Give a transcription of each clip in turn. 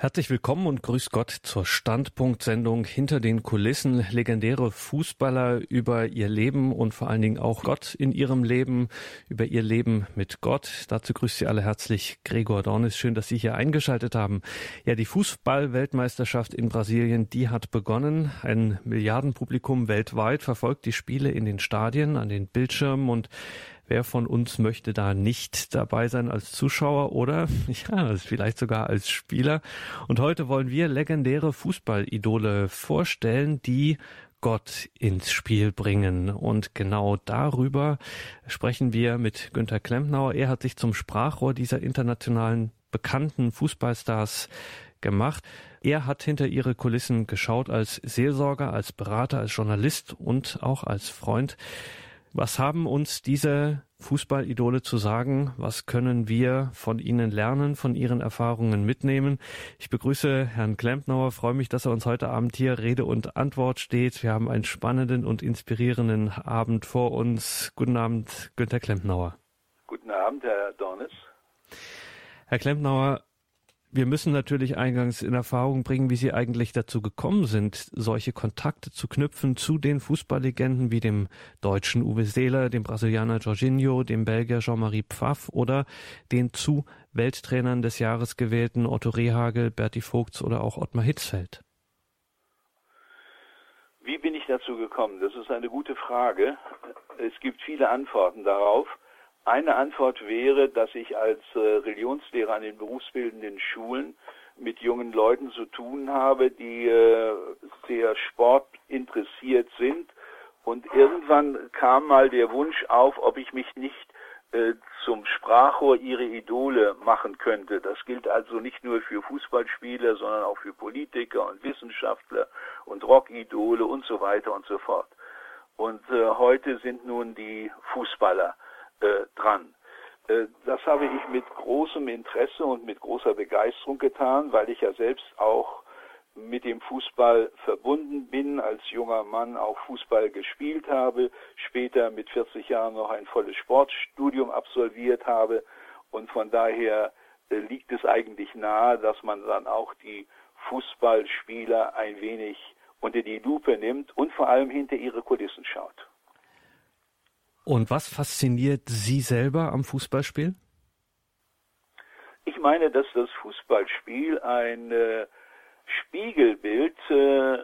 Herzlich willkommen und grüß Gott zur Standpunktsendung hinter den Kulissen. Legendäre Fußballer über ihr Leben und vor allen Dingen auch Gott in ihrem Leben, über ihr Leben mit Gott. Dazu grüßt Sie alle herzlich Gregor Dornis. Schön, dass Sie hier eingeschaltet haben. Ja, die Fußballweltmeisterschaft in Brasilien, die hat begonnen. Ein Milliardenpublikum weltweit verfolgt die Spiele in den Stadien, an den Bildschirmen und Wer von uns möchte da nicht dabei sein als Zuschauer oder ja, vielleicht sogar als Spieler? Und heute wollen wir legendäre Fußballidole vorstellen, die Gott ins Spiel bringen. Und genau darüber sprechen wir mit Günter Klempnauer. Er hat sich zum Sprachrohr dieser internationalen bekannten Fußballstars gemacht. Er hat hinter ihre Kulissen geschaut als Seelsorger, als Berater, als Journalist und auch als Freund. Was haben uns diese Fußballidole zu sagen? Was können wir von ihnen lernen, von ihren Erfahrungen mitnehmen? Ich begrüße Herrn Klempnauer, freue mich, dass er uns heute Abend hier Rede und Antwort steht. Wir haben einen spannenden und inspirierenden Abend vor uns. Guten Abend, Günter Klempnauer. Guten Abend, Herr Dornes. Herr Klempnauer, wir müssen natürlich eingangs in Erfahrung bringen, wie Sie eigentlich dazu gekommen sind, solche Kontakte zu knüpfen zu den Fußballlegenden wie dem deutschen Uwe Seeler, dem Brasilianer Jorginho, dem Belgier Jean-Marie Pfaff oder den zu Welttrainern des Jahres gewählten Otto Rehagel, Berti Vogts oder auch Ottmar Hitzfeld. Wie bin ich dazu gekommen? Das ist eine gute Frage. Es gibt viele Antworten darauf. Eine Antwort wäre, dass ich als äh, Religionslehrer an den berufsbildenden Schulen mit jungen Leuten zu tun habe, die äh, sehr sportinteressiert sind. Und irgendwann kam mal der Wunsch auf, ob ich mich nicht äh, zum Sprachrohr ihre Idole machen könnte. Das gilt also nicht nur für Fußballspieler, sondern auch für Politiker und Wissenschaftler und Rockidole und so weiter und so fort. Und äh, heute sind nun die Fußballer äh, dran. Äh, das habe ich mit großem Interesse und mit großer Begeisterung getan, weil ich ja selbst auch mit dem Fußball verbunden bin, als junger Mann auch Fußball gespielt habe, später mit 40 Jahren noch ein volles Sportstudium absolviert habe und von daher äh, liegt es eigentlich nahe, dass man dann auch die Fußballspieler ein wenig unter die Lupe nimmt und vor allem hinter ihre Kulissen schaut. Und was fasziniert Sie selber am Fußballspiel? Ich meine, dass das Fußballspiel ein äh, Spiegelbild äh,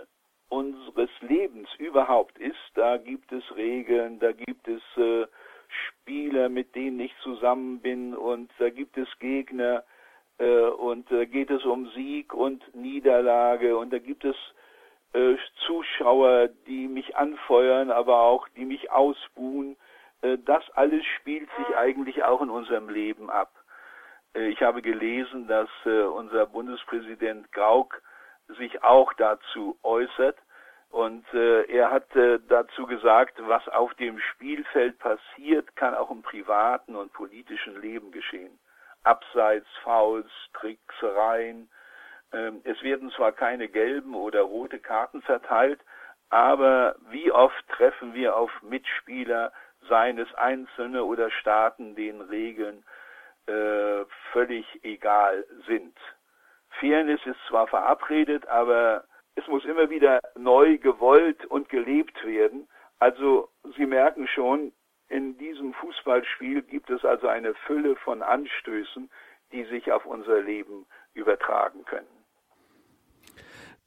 unseres Lebens überhaupt ist. Da gibt es Regeln, da gibt es äh, Spieler, mit denen ich zusammen bin und da gibt es Gegner äh, und da geht es um Sieg und Niederlage und da gibt es äh, Zuschauer, die mich anfeuern, aber auch die mich ausbuhen. Äh, das alles spielt sich eigentlich auch in unserem Leben ab. Äh, ich habe gelesen, dass äh, unser Bundespräsident Gauck sich auch dazu äußert. Und er hat dazu gesagt, was auf dem Spielfeld passiert, kann auch im privaten und politischen Leben geschehen. Abseits, Fouls, Tricksereien. Ähm, es werden zwar keine gelben oder rote Karten verteilt, aber wie oft treffen wir auf Mitspieler, seien es Einzelne oder Staaten, denen Regeln äh, völlig egal sind. Fairness ist zwar verabredet, aber es muss immer wieder neu gewollt und gelebt werden. Also Sie merken schon, in diesem Fußballspiel gibt es also eine Fülle von Anstößen, die sich auf unser Leben übertragen können.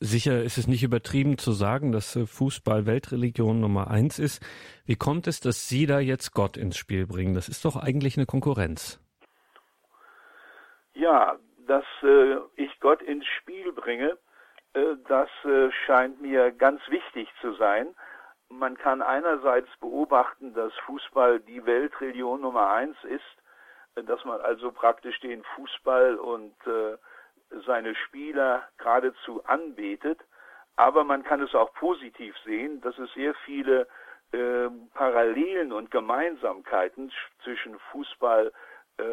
Sicher ist es nicht übertrieben zu sagen, dass äh, Fußball Weltreligion Nummer eins ist. Wie kommt es, dass Sie da jetzt Gott ins Spiel bringen? Das ist doch eigentlich eine Konkurrenz. Ja, dass äh, ich Gott ins Spiel bringe, äh, das äh, scheint mir ganz wichtig zu sein. Man kann einerseits beobachten, dass Fußball die Weltreligion Nummer eins ist, äh, dass man also praktisch den Fußball und äh, seine Spieler geradezu anbetet. Aber man kann es auch positiv sehen, dass es sehr viele äh, Parallelen und Gemeinsamkeiten zwischen Fußball, äh,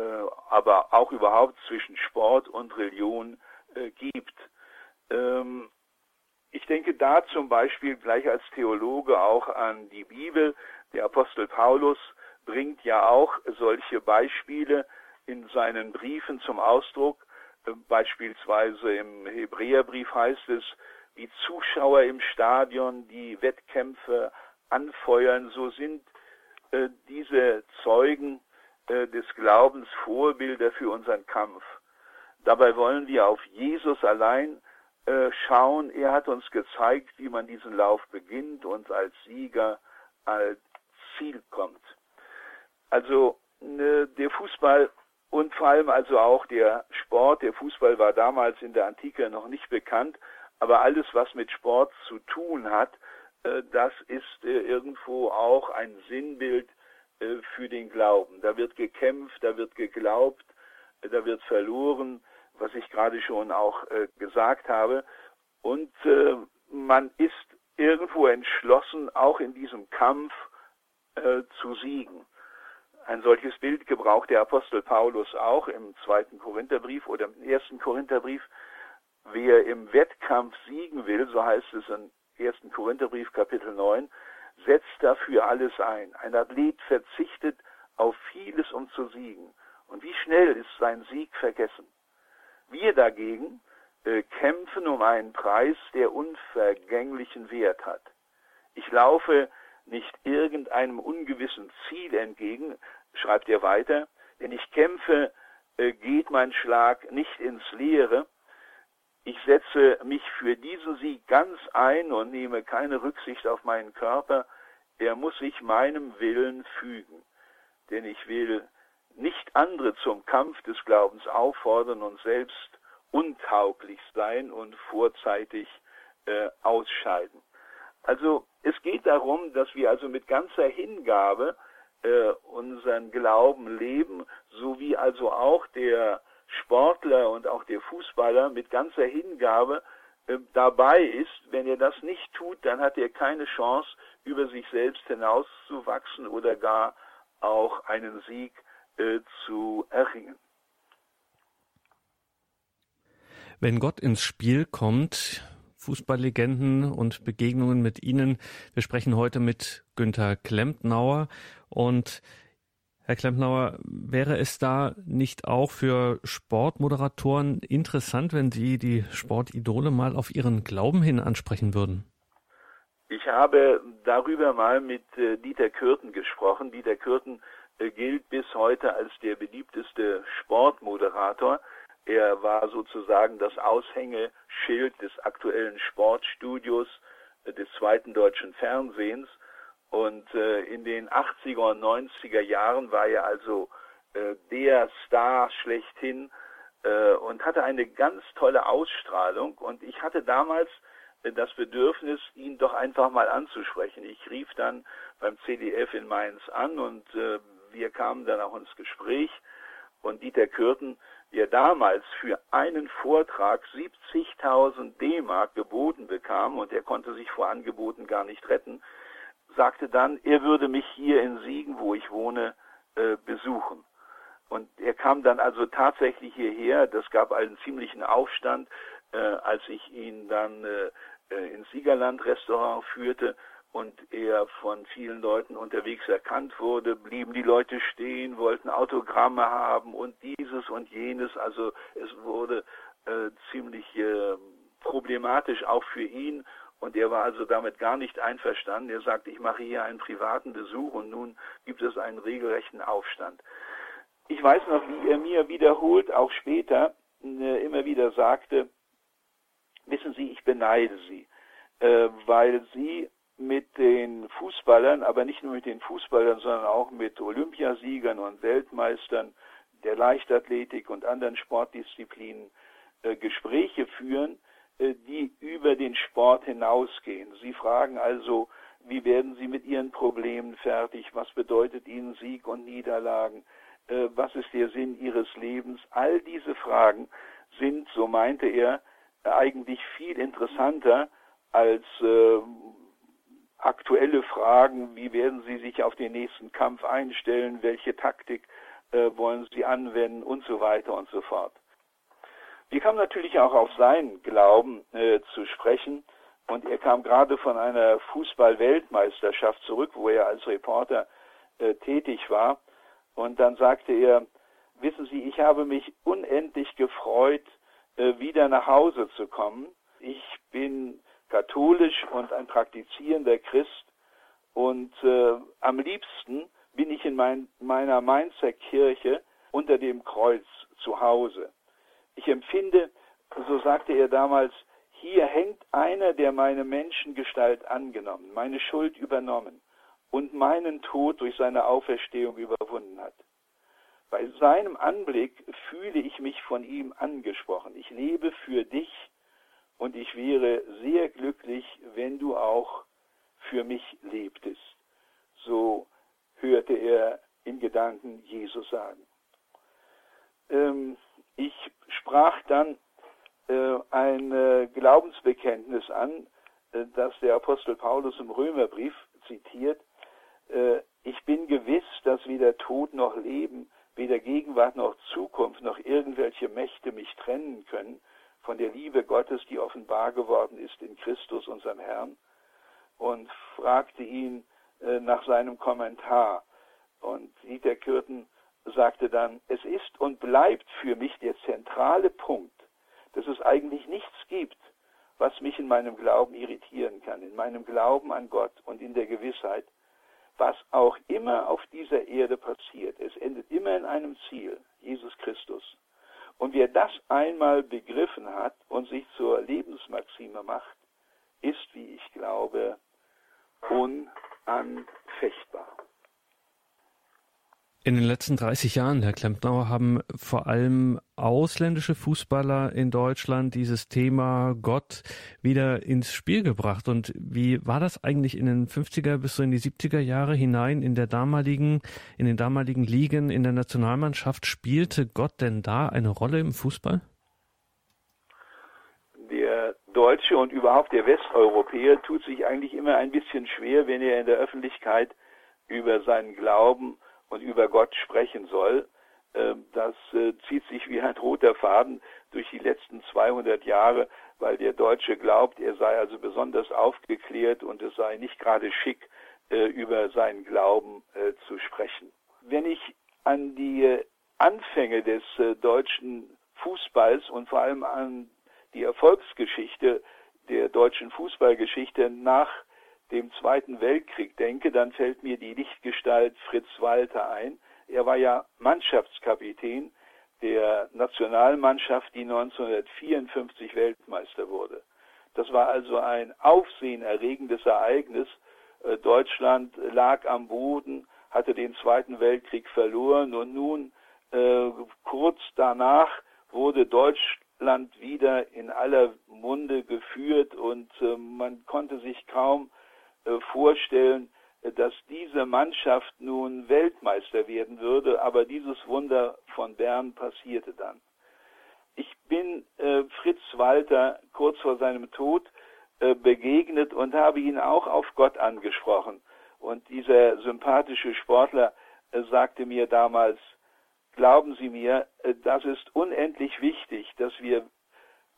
aber auch überhaupt zwischen Sport und Religion äh, gibt. Ähm, ich denke da zum Beispiel gleich als Theologe auch an die Bibel. Der Apostel Paulus bringt ja auch solche Beispiele in seinen Briefen zum Ausdruck Beispielsweise im Hebräerbrief heißt es, wie Zuschauer im Stadion die Wettkämpfe anfeuern, so sind äh, diese Zeugen äh, des Glaubens Vorbilder für unseren Kampf. Dabei wollen wir auf Jesus allein äh, schauen. Er hat uns gezeigt, wie man diesen Lauf beginnt und als Sieger als Ziel kommt. Also ne, der Fußball und vor allem also auch der Sport, der Fußball war damals in der Antike noch nicht bekannt, aber alles, was mit Sport zu tun hat, äh, das ist äh, irgendwo auch ein Sinnbild äh, für den Glauben. Da wird gekämpft, da wird geglaubt, da wird verloren, was ich gerade schon auch gesagt habe. Und man ist irgendwo entschlossen, auch in diesem Kampf zu siegen. Ein solches Bild gebraucht der Apostel Paulus auch im zweiten Korintherbrief oder im ersten Korintherbrief. Wer im Wettkampf siegen will, so heißt es im ersten Korintherbrief Kapitel 9, setzt dafür alles ein. Ein Athlet verzichtet auf vieles, um zu siegen. Und wie schnell ist sein Sieg vergessen? Wir dagegen äh, kämpfen um einen Preis, der unvergänglichen Wert hat. Ich laufe nicht irgendeinem ungewissen Ziel entgegen, schreibt er weiter, denn ich kämpfe, äh, geht mein Schlag nicht ins Leere. Ich setze mich für diesen Sieg ganz ein und nehme keine Rücksicht auf meinen Körper. Er muss sich meinem Willen fügen. Denn ich will nicht andere zum Kampf des Glaubens auffordern und selbst untauglich sein und vorzeitig äh, ausscheiden. Also es geht darum, dass wir also mit ganzer Hingabe äh, unseren Glauben leben, so wie also auch der Sportler und auch der Fußballer mit ganzer Hingabe äh, dabei ist. Wenn er das nicht tut, dann hat er keine Chance, über sich selbst hinauszuwachsen oder gar auch einen Sieg äh, zu erringen. Wenn Gott ins Spiel kommt, Fußballlegenden und Begegnungen mit Ihnen. Wir sprechen heute mit Günther Klempnauer. Und Herr Klempnauer, wäre es da nicht auch für Sportmoderatoren interessant, wenn Sie die Sportidole mal auf Ihren Glauben hin ansprechen würden? Ich habe darüber mal mit äh, Dieter Kürten gesprochen. Dieter Kürten äh, gilt bis heute als der beliebteste Sportmoderator. Er war sozusagen das Aushängeschild des aktuellen Sportstudios äh, des zweiten deutschen Fernsehens. Und äh, in den 80er und 90er Jahren war er also äh, der Star schlechthin äh, und hatte eine ganz tolle Ausstrahlung. Und ich hatte damals äh, das Bedürfnis, ihn doch einfach mal anzusprechen. Ich rief dann beim CDF in Mainz an und äh, wir kamen dann auch ins Gespräch. Und Dieter Kürten der damals für einen Vortrag 70.000 D-Mark geboten bekam und er konnte sich vor Angeboten gar nicht retten, sagte dann, er würde mich hier in Siegen, wo ich wohne, äh, besuchen. Und er kam dann also tatsächlich hierher. Das gab einen ziemlichen Aufstand, äh, als ich ihn dann äh, ins Siegerland Restaurant führte und er von vielen Leuten unterwegs erkannt wurde, blieben die Leute stehen, wollten Autogramme haben und dieses und jenes. Also es wurde äh, ziemlich äh, problematisch auch für ihn und er war also damit gar nicht einverstanden. Er sagte, ich mache hier einen privaten Besuch und nun gibt es einen regelrechten Aufstand. Ich weiß noch, wie er mir wiederholt, auch später, äh, immer wieder sagte, wissen Sie, ich beneide Sie, äh, weil Sie mit den Fußballern, aber nicht nur mit den Fußballern, sondern auch mit Olympiasiegern und Weltmeistern der Leichtathletik und anderen Sportdisziplinen äh, Gespräche führen, die über den Sport hinausgehen. Sie fragen also, wie werden Sie mit Ihren Problemen fertig? Was bedeutet Ihnen Sieg und Niederlagen? Äh, was ist der Sinn Ihres Lebens? All diese Fragen sind, so meinte er, eigentlich viel interessanter als äh, aktuelle Fragen, wie werden Sie sich auf den nächsten Kampf einstellen, welche Taktik äh, wollen Sie anwenden und so weiter und so fort. Wir kamen natürlich auch auf seinen Glauben äh, zu sprechen und er kam gerade von einer Fußball-Weltmeisterschaft zurück, wo er als Reporter äh, tätig war und dann sagte er, wissen Sie, ich habe mich unendlich gefreut, äh, wieder nach Hause zu kommen. Ich bin katholisch und ein praktizierender Christ und äh, am liebsten bin ich in mein, meiner Mainzer Kirche unter dem Kreuz zu Hause. Ich empfinde, so sagte er damals, hier hängt einer, der meine Menschengestalt angenommen, meine Schuld übernommen und meinen Tod durch seine Auferstehung überwunden hat. Bei seinem Anblick fühle ich mich von ihm angesprochen. Ich lebe für dich und ich wäre sehr glücklich, wenn du auch für mich lebtest. So hörte er in Gedanken Jesus sagen. Ähm, ich sprach dann äh, ein äh, Glaubensbekenntnis an, äh, das der Apostel Paulus im Römerbrief zitiert. Äh, ich bin gewiss, dass weder Tod noch Leben, weder Gegenwart noch Zukunft noch irgendwelche Mächte mich trennen können von der Liebe Gottes, die offenbar geworden ist in Christus, unserem Herrn, und fragte ihn äh, nach seinem Kommentar. Und Dieter Kürten sagte dann, es ist und bleibt für mich der zentrale Punkt, dass es eigentlich nichts gibt, was mich in meinem Glauben irritieren kann, in meinem Glauben an Gott und in der Gewissheit, was auch immer auf dieser Erde passiert, es endet immer in einem Ziel, Jesus Christus. Und wer das einmal begriffen hat und sich zur Lebensmaxime macht, ist, wie ich glaube, unanfechtbar. In den letzten 30 Jahren, Herr Klempnauer, haben vor allem ausländische Fußballer in Deutschland dieses Thema Gott wieder ins Spiel gebracht. Und wie war das eigentlich in den 50er bis so in die 70er Jahre hinein in der damaligen, in den damaligen Ligen in der Nationalmannschaft? Spielte Gott denn da eine Rolle im Fußball? Der Deutsche und überhaupt der Westeuropäer tut sich eigentlich immer ein bisschen schwer, wenn er in der Öffentlichkeit über seinen Glauben und über Gott sprechen soll. Ähm, das äh, zieht sich wie ein roter Faden durch die letzten 200 Jahre, weil der Deutsche glaubt, er sei also besonders aufgeklärt und es sei nicht gerade schick, äh, über seinen Glauben äh, zu sprechen. Wenn ich an die Anfänge des deutschen Fußballs und vor allem an die Erfolgsgeschichte der deutschen Fußballgeschichte nach dem Zweiten Weltkrieg denke, dann fällt mir die Lichtgestalt Fritz Walter ein. Er war ja Mannschaftskapitän der Nationalmannschaft, die 1954 Weltmeister wurde. Das war also ein aufsehenerregendes Ereignis. Äh, Deutschland lag am Boden, hatte den Zweiten Weltkrieg verloren und nun äh, kurz danach wurde Deutschland wieder in aller Munde geführt und äh, man konnte sich kaum vorstellen, äh, dass diese Mannschaft nun Weltmeister werden würde, aber dieses Wunder von Bern passierte dann. Ich bin äh, Fritz Walter kurz vor seinem Tod äh, begegnet und habe ihn auch auf Gott angesprochen. Und dieser sympathische Sportler äh, sagte mir damals, glauben Sie mir, äh, das ist unendlich wichtig, dass wir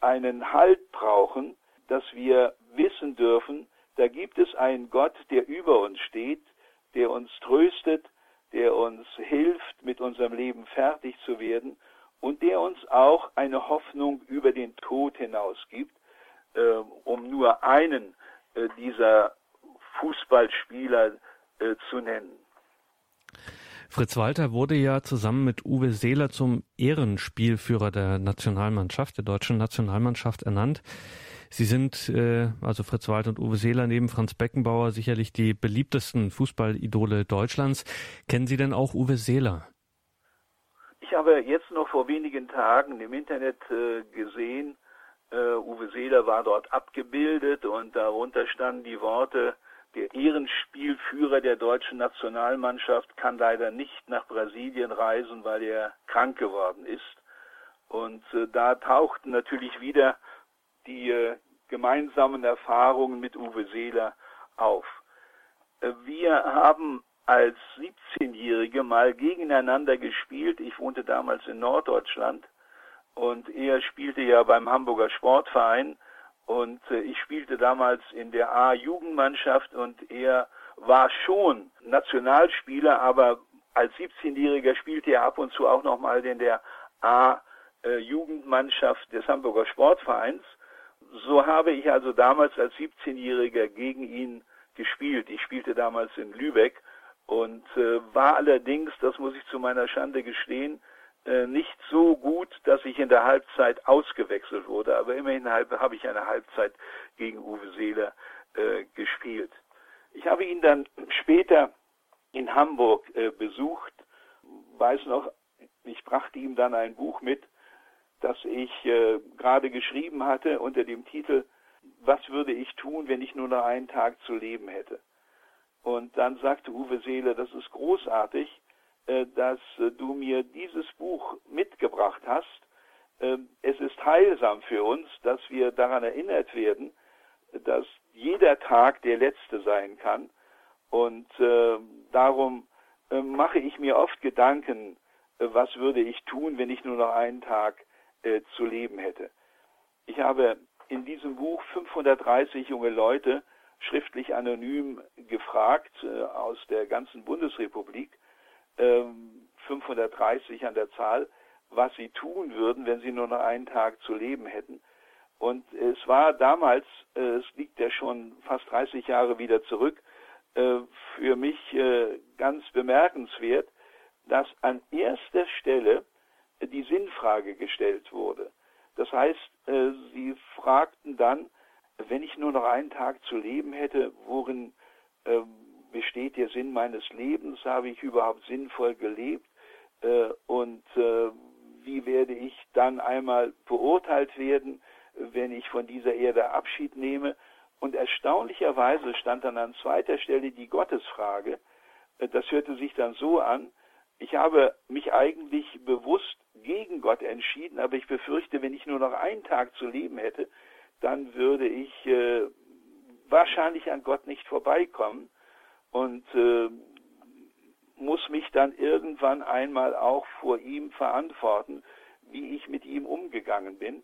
einen Halt brauchen, dass wir wissen dürfen, da gibt es einen Gott, der über uns steht, der uns tröstet, der uns hilft, mit unserem Leben fertig zu werden und der uns auch eine Hoffnung über den Tod hinaus gibt, äh, um nur einen äh, dieser Fußballspieler äh, zu nennen. Fritz Walter wurde ja zusammen mit Uwe Seeler zum Ehrenspielführer der Nationalmannschaft, der deutschen Nationalmannschaft ernannt. Sie sind, äh, also Fritz Wald und Uwe Seeler neben Franz Beckenbauer, sicherlich die beliebtesten Fußballidole Deutschlands. Kennen Sie denn auch Uwe Seeler? Ich habe jetzt noch vor wenigen Tagen im Internet äh, gesehen, äh, Uwe Seeler war dort abgebildet und darunter standen die Worte, der Ehrenspielführer der deutschen Nationalmannschaft kann leider nicht nach Brasilien reisen, weil er krank geworden ist. Und äh, da tauchten natürlich wieder die äh, gemeinsamen Erfahrungen mit Uwe Seeler auf. Äh, wir haben als 17-Jährige mal gegeneinander gespielt. Ich wohnte damals in Norddeutschland und er spielte ja beim Hamburger Sportverein und äh, ich spielte damals in der A-Jugendmannschaft und er war schon Nationalspieler, aber als 17-Jähriger spielte er ab und zu auch nochmal in der A äh, Jugendmannschaft des Hamburger Sportvereins. So habe ich also damals als 17-Jähriger gegen ihn gespielt. Ich spielte damals in Lübeck und äh, war allerdings, das muss ich zu meiner Schande gestehen, äh, nicht so gut, dass ich in der Halbzeit ausgewechselt wurde. Aber immerhin habe ich eine Halbzeit gegen Uwe Seeler äh, gespielt. Ich habe ihn dann später in Hamburg äh, besucht, weiß noch, ich brachte ihm dann ein Buch mit, das ich äh, gerade geschrieben hatte unter dem Titel Was würde ich tun, wenn ich nur noch einen Tag zu leben hätte? Und dann sagte Uwe Seele, das ist großartig, äh, dass äh, du mir dieses Buch mitgebracht hast. Äh, es ist heilsam für uns, dass wir daran erinnert werden, dass jeder Tag der letzte sein kann. Und äh, darum äh, mache ich mir oft Gedanken, äh, was würde ich tun, wenn ich nur noch einen Tag äh, zu leben hätte. Ich habe in diesem Buch 530 junge Leute schriftlich anonym gefragt äh, aus der ganzen Bundesrepublik, 530 ähm, an der Zahl, was sie tun würden, wenn sie nur noch einen Tag zu leben hätten. Und es war damals, äh, es liegt ja schon fast 30 Jahre wieder zurück, äh, für mich äh, ganz bemerkenswert, dass an erster Stelle die Sinnfrage gestellt wurde. Das heißt, sie fragten dann, wenn ich nur noch einen Tag zu leben hätte, worin besteht der Sinn meines Lebens? Habe ich überhaupt sinnvoll gelebt? Und wie werde ich dann einmal beurteilt werden? wenn ich von dieser Erde Abschied nehme. Und erstaunlicherweise stand dann an zweiter Stelle die Gottesfrage. Das hörte sich dann so an, ich habe mich eigentlich bewusst gegen Gott entschieden, aber ich befürchte, wenn ich nur noch einen Tag zu leben hätte, dann würde ich äh, wahrscheinlich an Gott nicht vorbeikommen und äh, muss mich dann irgendwann einmal auch vor ihm verantworten, wie ich mit ihm umgegangen bin.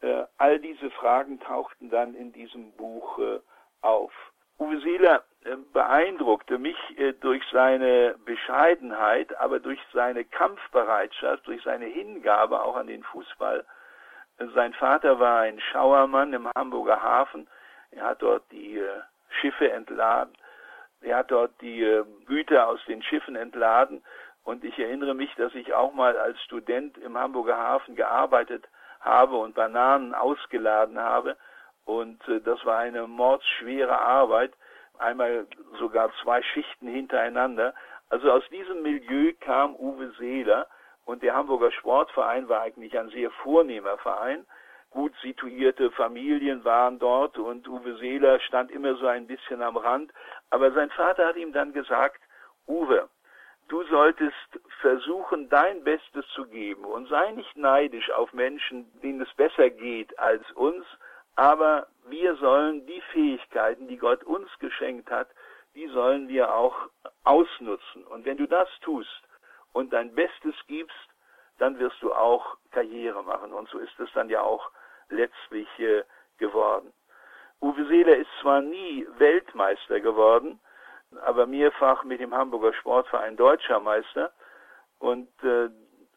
Äh, all diese Fragen tauchten dann in diesem Buch äh, auf. Uwe Seeler beeindruckte mich äh, durch seine Bescheidenheit, aber durch seine Kampfbereitschaft, durch seine Hingabe auch an den Fußball. Äh, sein Vater war ein Schauermann im Hamburger Hafen. Er hat dort die äh, Schiffe entladen. Er hat dort die Güter aus den Schiffen entladen. Und ich erinnere mich, dass ich auch mal als Student im Hamburger Hafen gearbeitet habe und Bananen ausgeladen habe. Und das war eine mordsschwere Arbeit, einmal sogar zwei Schichten hintereinander. Also aus diesem Milieu kam Uwe Seeler und der Hamburger Sportverein war eigentlich ein sehr vornehmer Verein. Gut situierte Familien waren dort und Uwe Seeler stand immer so ein bisschen am Rand. Aber sein Vater hat ihm dann gesagt, Uwe, du solltest versuchen, dein Bestes zu geben und sei nicht neidisch auf Menschen, denen es besser geht als uns, aber wir sollen die Fähigkeiten, die Gott uns geschenkt hat, die sollen wir auch ausnutzen. Und wenn du das tust und dein Bestes gibst, dann wirst du auch Karriere machen. Und so ist es dann ja auch letztlich äh, geworden. Uwe Seeler ist zwar nie Weltmeister geworden, aber mehrfach mit dem Hamburger Sportverein Deutscher Meister. Und äh,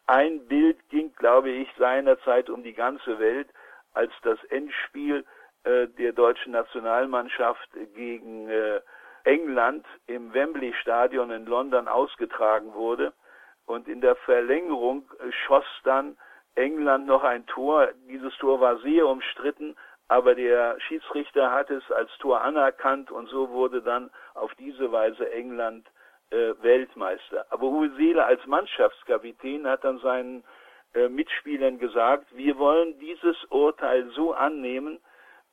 ein Bild ging, glaube ich, seinerzeit um die ganze Welt, als das Endspiel äh, der deutschen Nationalmannschaft gegen äh, England im Wembley Stadion in London ausgetragen wurde. Und in der Verlängerung äh, schoss dann England noch ein Tor. Dieses Tor war sehr umstritten, aber der Schiedsrichter hat es als Tor anerkannt und so wurde dann auf diese Weise England äh, Weltmeister. Aber Uwe Seele als Mannschaftskapitän hat dann seinen äh, Mitspielern gesagt, wir wollen dieses Urteil so annehmen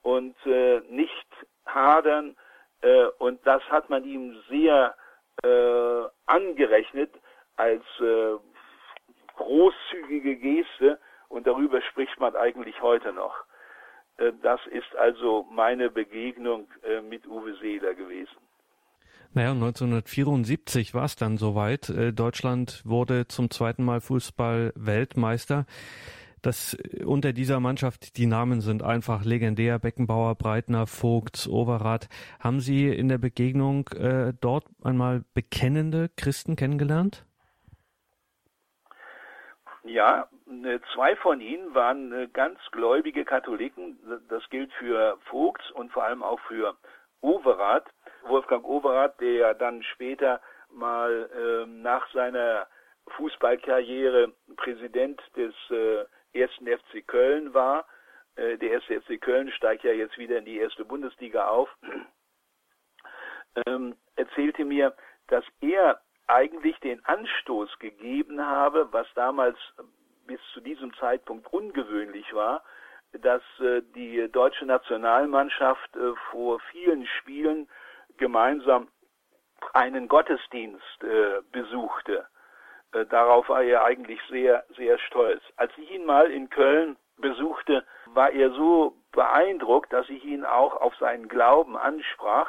und äh, nicht hadern äh, und das hat man ihm sehr äh, angerechnet als äh, großzügige Geste und darüber spricht man eigentlich heute noch. Äh, das ist also meine Begegnung äh, mit Uwe Seeler gewesen. Naja, 1974 war es dann soweit. Äh, Deutschland wurde zum zweiten Mal Fußball-Weltmeister. Das unter dieser Mannschaft, die Namen sind einfach legendär. Beckenbauer, Breitner, Vogts, Overath. Haben Sie in der Begegnung äh, dort einmal bekennende Christen kennengelernt? Ja, äh, zwei von ihnen waren äh, ganz gläubige Katholiken. Das gilt für Vogts und vor allem auch für Overath. Wolfgang Overath, der ja dann später mal äh, nach seiner Fußballkarriere Präsident des äh, ersten FC Köln war. Äh, der erste FC Köln steigt ja jetzt wieder in die erste Bundesliga auf. Ähm, erzählte mir, dass er eigentlich den Anstoß gegeben habe, was damals bis zu diesem Zeitpunkt ungewöhnlich war, dass äh, die deutsche Nationalmannschaft äh, vor vielen Spielen gemeinsam einen Gottesdienst äh, besuchte. Äh, darauf war er eigentlich sehr, sehr stolz. Als ich ihn mal in Köln besuchte, war er so beeindruckt, dass ich ihn auch auf seinen Glauben ansprach.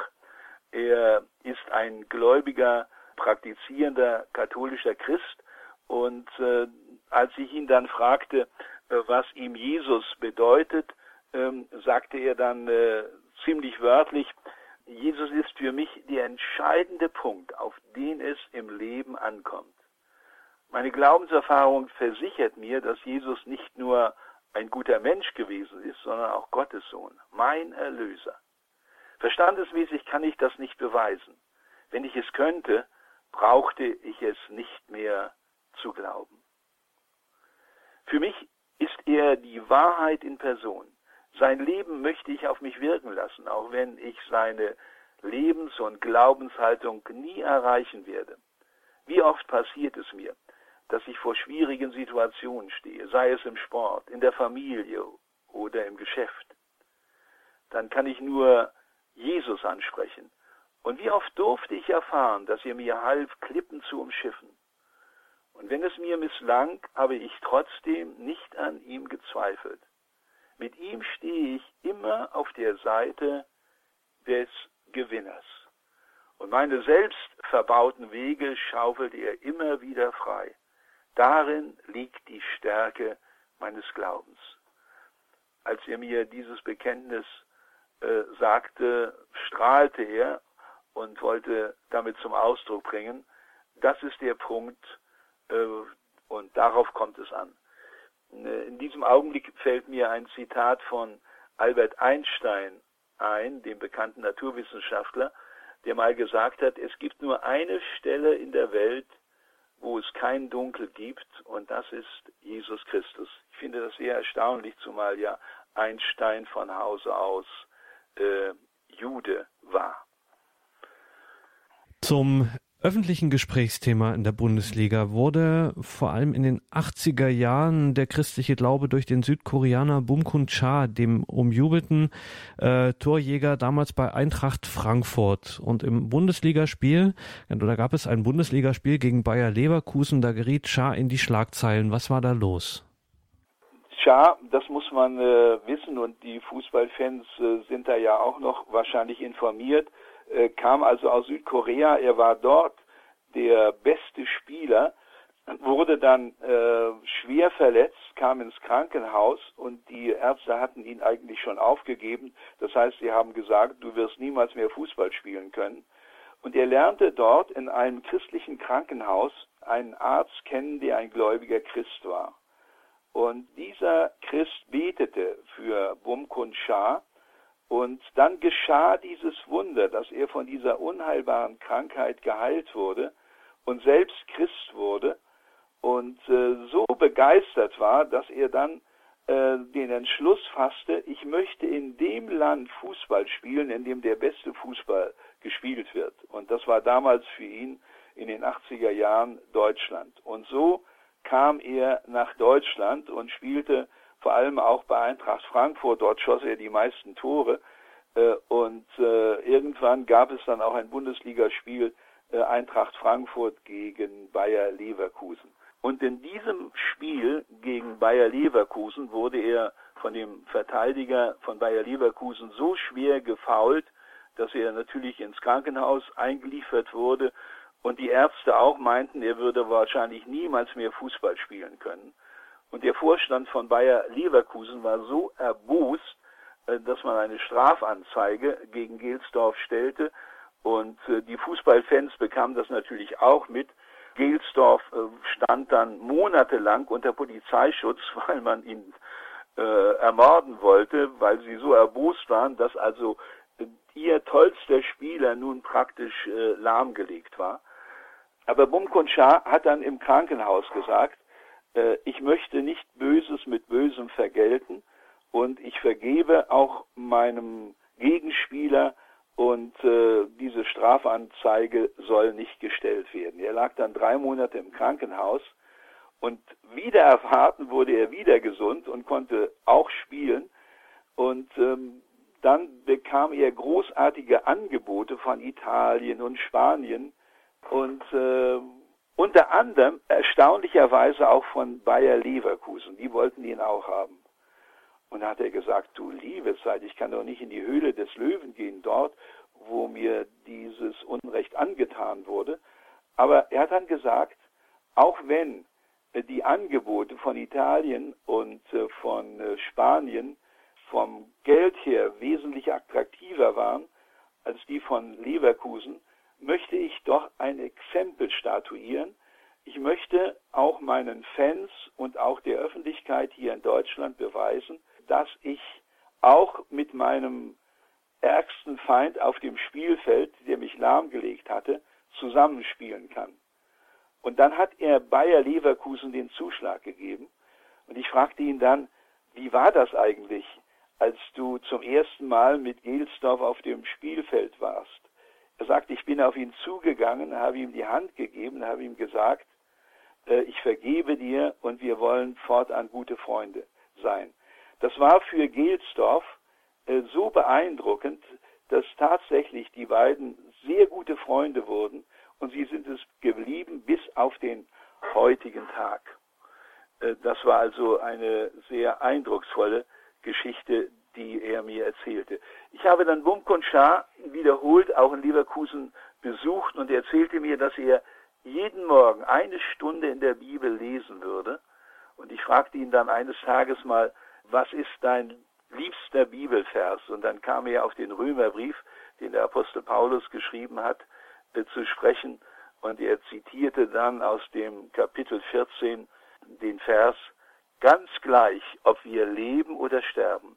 Er ist ein gläubiger, praktizierender katholischer Christ und äh, als ich ihn dann fragte, äh, was ihm Jesus bedeutet, ähm, sagte er dann äh, ziemlich wörtlich, Jesus ist für mich der entscheidende Punkt, auf den es im Leben ankommt. Meine Glaubenserfahrung versichert mir, dass Jesus nicht nur ein guter Mensch gewesen ist, sondern auch Gottes Sohn, mein Erlöser. Verstandesmäßig kann ich das nicht beweisen. Wenn ich es könnte, brauchte ich es nicht mehr zu glauben. Für mich ist er die Wahrheit in Person. Sein Leben möchte ich auf mich wirken lassen, auch wenn ich seine Lebens- und Glaubenshaltung nie erreichen werde. Wie oft passiert es mir, dass ich vor schwierigen Situationen stehe, sei es im Sport, in der Familie oder im Geschäft. Dann kann ich nur Jesus ansprechen. Und wie oft durfte ich erfahren, dass er mir half, Klippen zu umschiffen. Und wenn es mir misslang, habe ich trotzdem nicht an ihm gezweifelt. Mit ihm stehe ich immer auf der Seite des Gewinners. Und meine selbst verbauten Wege schaufelt er immer wieder frei. Darin liegt die Stärke meines Glaubens. Als er mir dieses Bekenntnis äh, sagte, strahlte er und wollte damit zum Ausdruck bringen, das ist der Punkt, äh, und darauf kommt es an. Äh, in diesem Augenblick fällt mir ein Zitat von Albert Einstein ein, dem bekannten Naturwissenschaftler, der mal gesagt hat, es gibt nur eine Stelle in der Welt, wo es kein Dunkel gibt, und das ist Jesus Christus. Ich finde das sehr erstaunlich, zumal ja Einstein von Hause aus äh, Jude war. Zum öffentlichen Gesprächsthema in der Bundesliga wurde vor allem in den 80er Jahren der christliche Glaube durch den Südkoreaner Bumkun Cha, dem umjubelten äh, Torjäger damals bei Eintracht Frankfurt. Und im Bundesligaspiel, da gab es ein Bundesligaspiel gegen Bayer Leverkusen, da geriet Cha in die Schlagzeilen. Was war da los? Cha, das muss man äh, wissen und die Fußballfans äh, sind da ja auch noch wahrscheinlich informiert äh, kam also aus Südkorea. Er war dort der beste Spieler, wurde dann äh, schwer verletzt, kam ins Krankenhaus und die Ärzte hatten ihn eigentlich schon aufgegeben. Das heißt, sie haben gesagt, du wirst niemals mehr Fußball spielen können. Und er lernte dort in einem christlichen Krankenhaus einen Arzt kennen, der ein gläubiger Christ war. Und dieser Christ betete für Bumkun Shah und dann geschah dieses Wunder, dass er von dieser unheilbaren Krankheit geheilt wurde und selbst Christ wurde und äh, so begeistert war, dass er dann äh, den Entschluss fasste, ich möchte in dem Land Fußball spielen, in dem der beste Fußball gespielt wird. Und das war damals für ihn in den 80er Jahren Deutschland. Und so kam er nach Deutschland und spielte vor allem auch bei Eintracht Frankfurt. Dort schoss er die meisten Tore. Äh, und äh, irgendwann gab es dann auch ein Bundesligaspiel äh, Eintracht Frankfurt gegen Bayer Leverkusen. Und in diesem Spiel gegen Bayer Leverkusen wurde er von dem Verteidiger von Bayer Leverkusen so schwer gefault, dass er natürlich ins Krankenhaus eingeliefert wurde und die Ärzte auch meinten, er würde wahrscheinlich niemals mehr Fußball spielen können. Und der Vorstand von Bayer Leverkusen war so erbost, äh, dass man eine Strafanzeige gegen Gelsdorf stellte. Und äh, die Fußballfans bekamen das natürlich auch mit. Gelsdorf äh, stand dann monatelang unter Polizeischutz, weil man ihn äh, ermorden wollte, weil sie so erbost waren, dass also ihr tollster Spieler nun praktisch äh, lahmgelegt war. Aber Bumkun Shah hat dann im Krankenhaus gesagt, äh, ich möchte nicht Böses mit Bösem vergelten und ich vergebe auch meinem Gegenspieler und äh, diese Strafanzeige soll nicht gestellt werden. Er lag dann drei Monate im Krankenhaus und wieder erwarten wurde er wieder gesund und konnte auch spielen und ähm, dann bekam er großartige Angebote von Italien und Spanien und äh, unter anderem erstaunlicherweise auch von Bayer Leverkusen. Die wollten ihn auch haben. Und da hat er gesagt, du liebe Zeit, ich kann doch nicht in die Höhle des Löwen gehen, dort, wo mir dieses Unrecht angetan wurde. Aber er hat dann gesagt, auch wenn die Angebote von Italien und äh, von äh, Spanien vom Geld her wesentlich attraktiver waren als die von Leverkusen, möchte ich doch ein Exempel statuieren. Ich möchte auch meinen Fans und auch der Öffentlichkeit hier in Deutschland beweisen, dass ich auch mit meinem ärgsten Feind auf dem Spielfeld, der mich lahmgelegt hatte, zusammenspielen kann. Und dann hat er Bayer Leverkusen den Zuschlag gegeben. Und ich fragte ihn dann, wie war das eigentlich, als du zum ersten Mal mit Gelsdorf auf dem Spielfeld warst? Er sagte, ich bin auf ihn zugegangen, habe ihm die Hand gegeben, habe ihm gesagt, äh, ich vergebe dir und wir wollen fortan gute Freunde sein. Das war für Gelsdorf äh, so beeindruckend, dass tatsächlich die beiden sehr gute Freunde wurden und sie sind es geblieben bis auf den heutigen Tag. Äh, das war also eine sehr eindrucksvolle Geschichte, die er mir erzählte. Ich habe dann Bumkon Shah wiederholt auch in Leverkusen besucht und er erzählte mir, dass er jeden Morgen eine Stunde in der Bibel lesen würde. Und ich fragte ihn dann eines Tages mal, was ist dein liebster Bibelvers? Und dann kam er auf den Römerbrief, den der Apostel Paulus geschrieben hat, äh, zu sprechen. Und er zitierte dann aus dem Kapitel 14 den Vers, ganz gleich, ob wir leben oder sterben.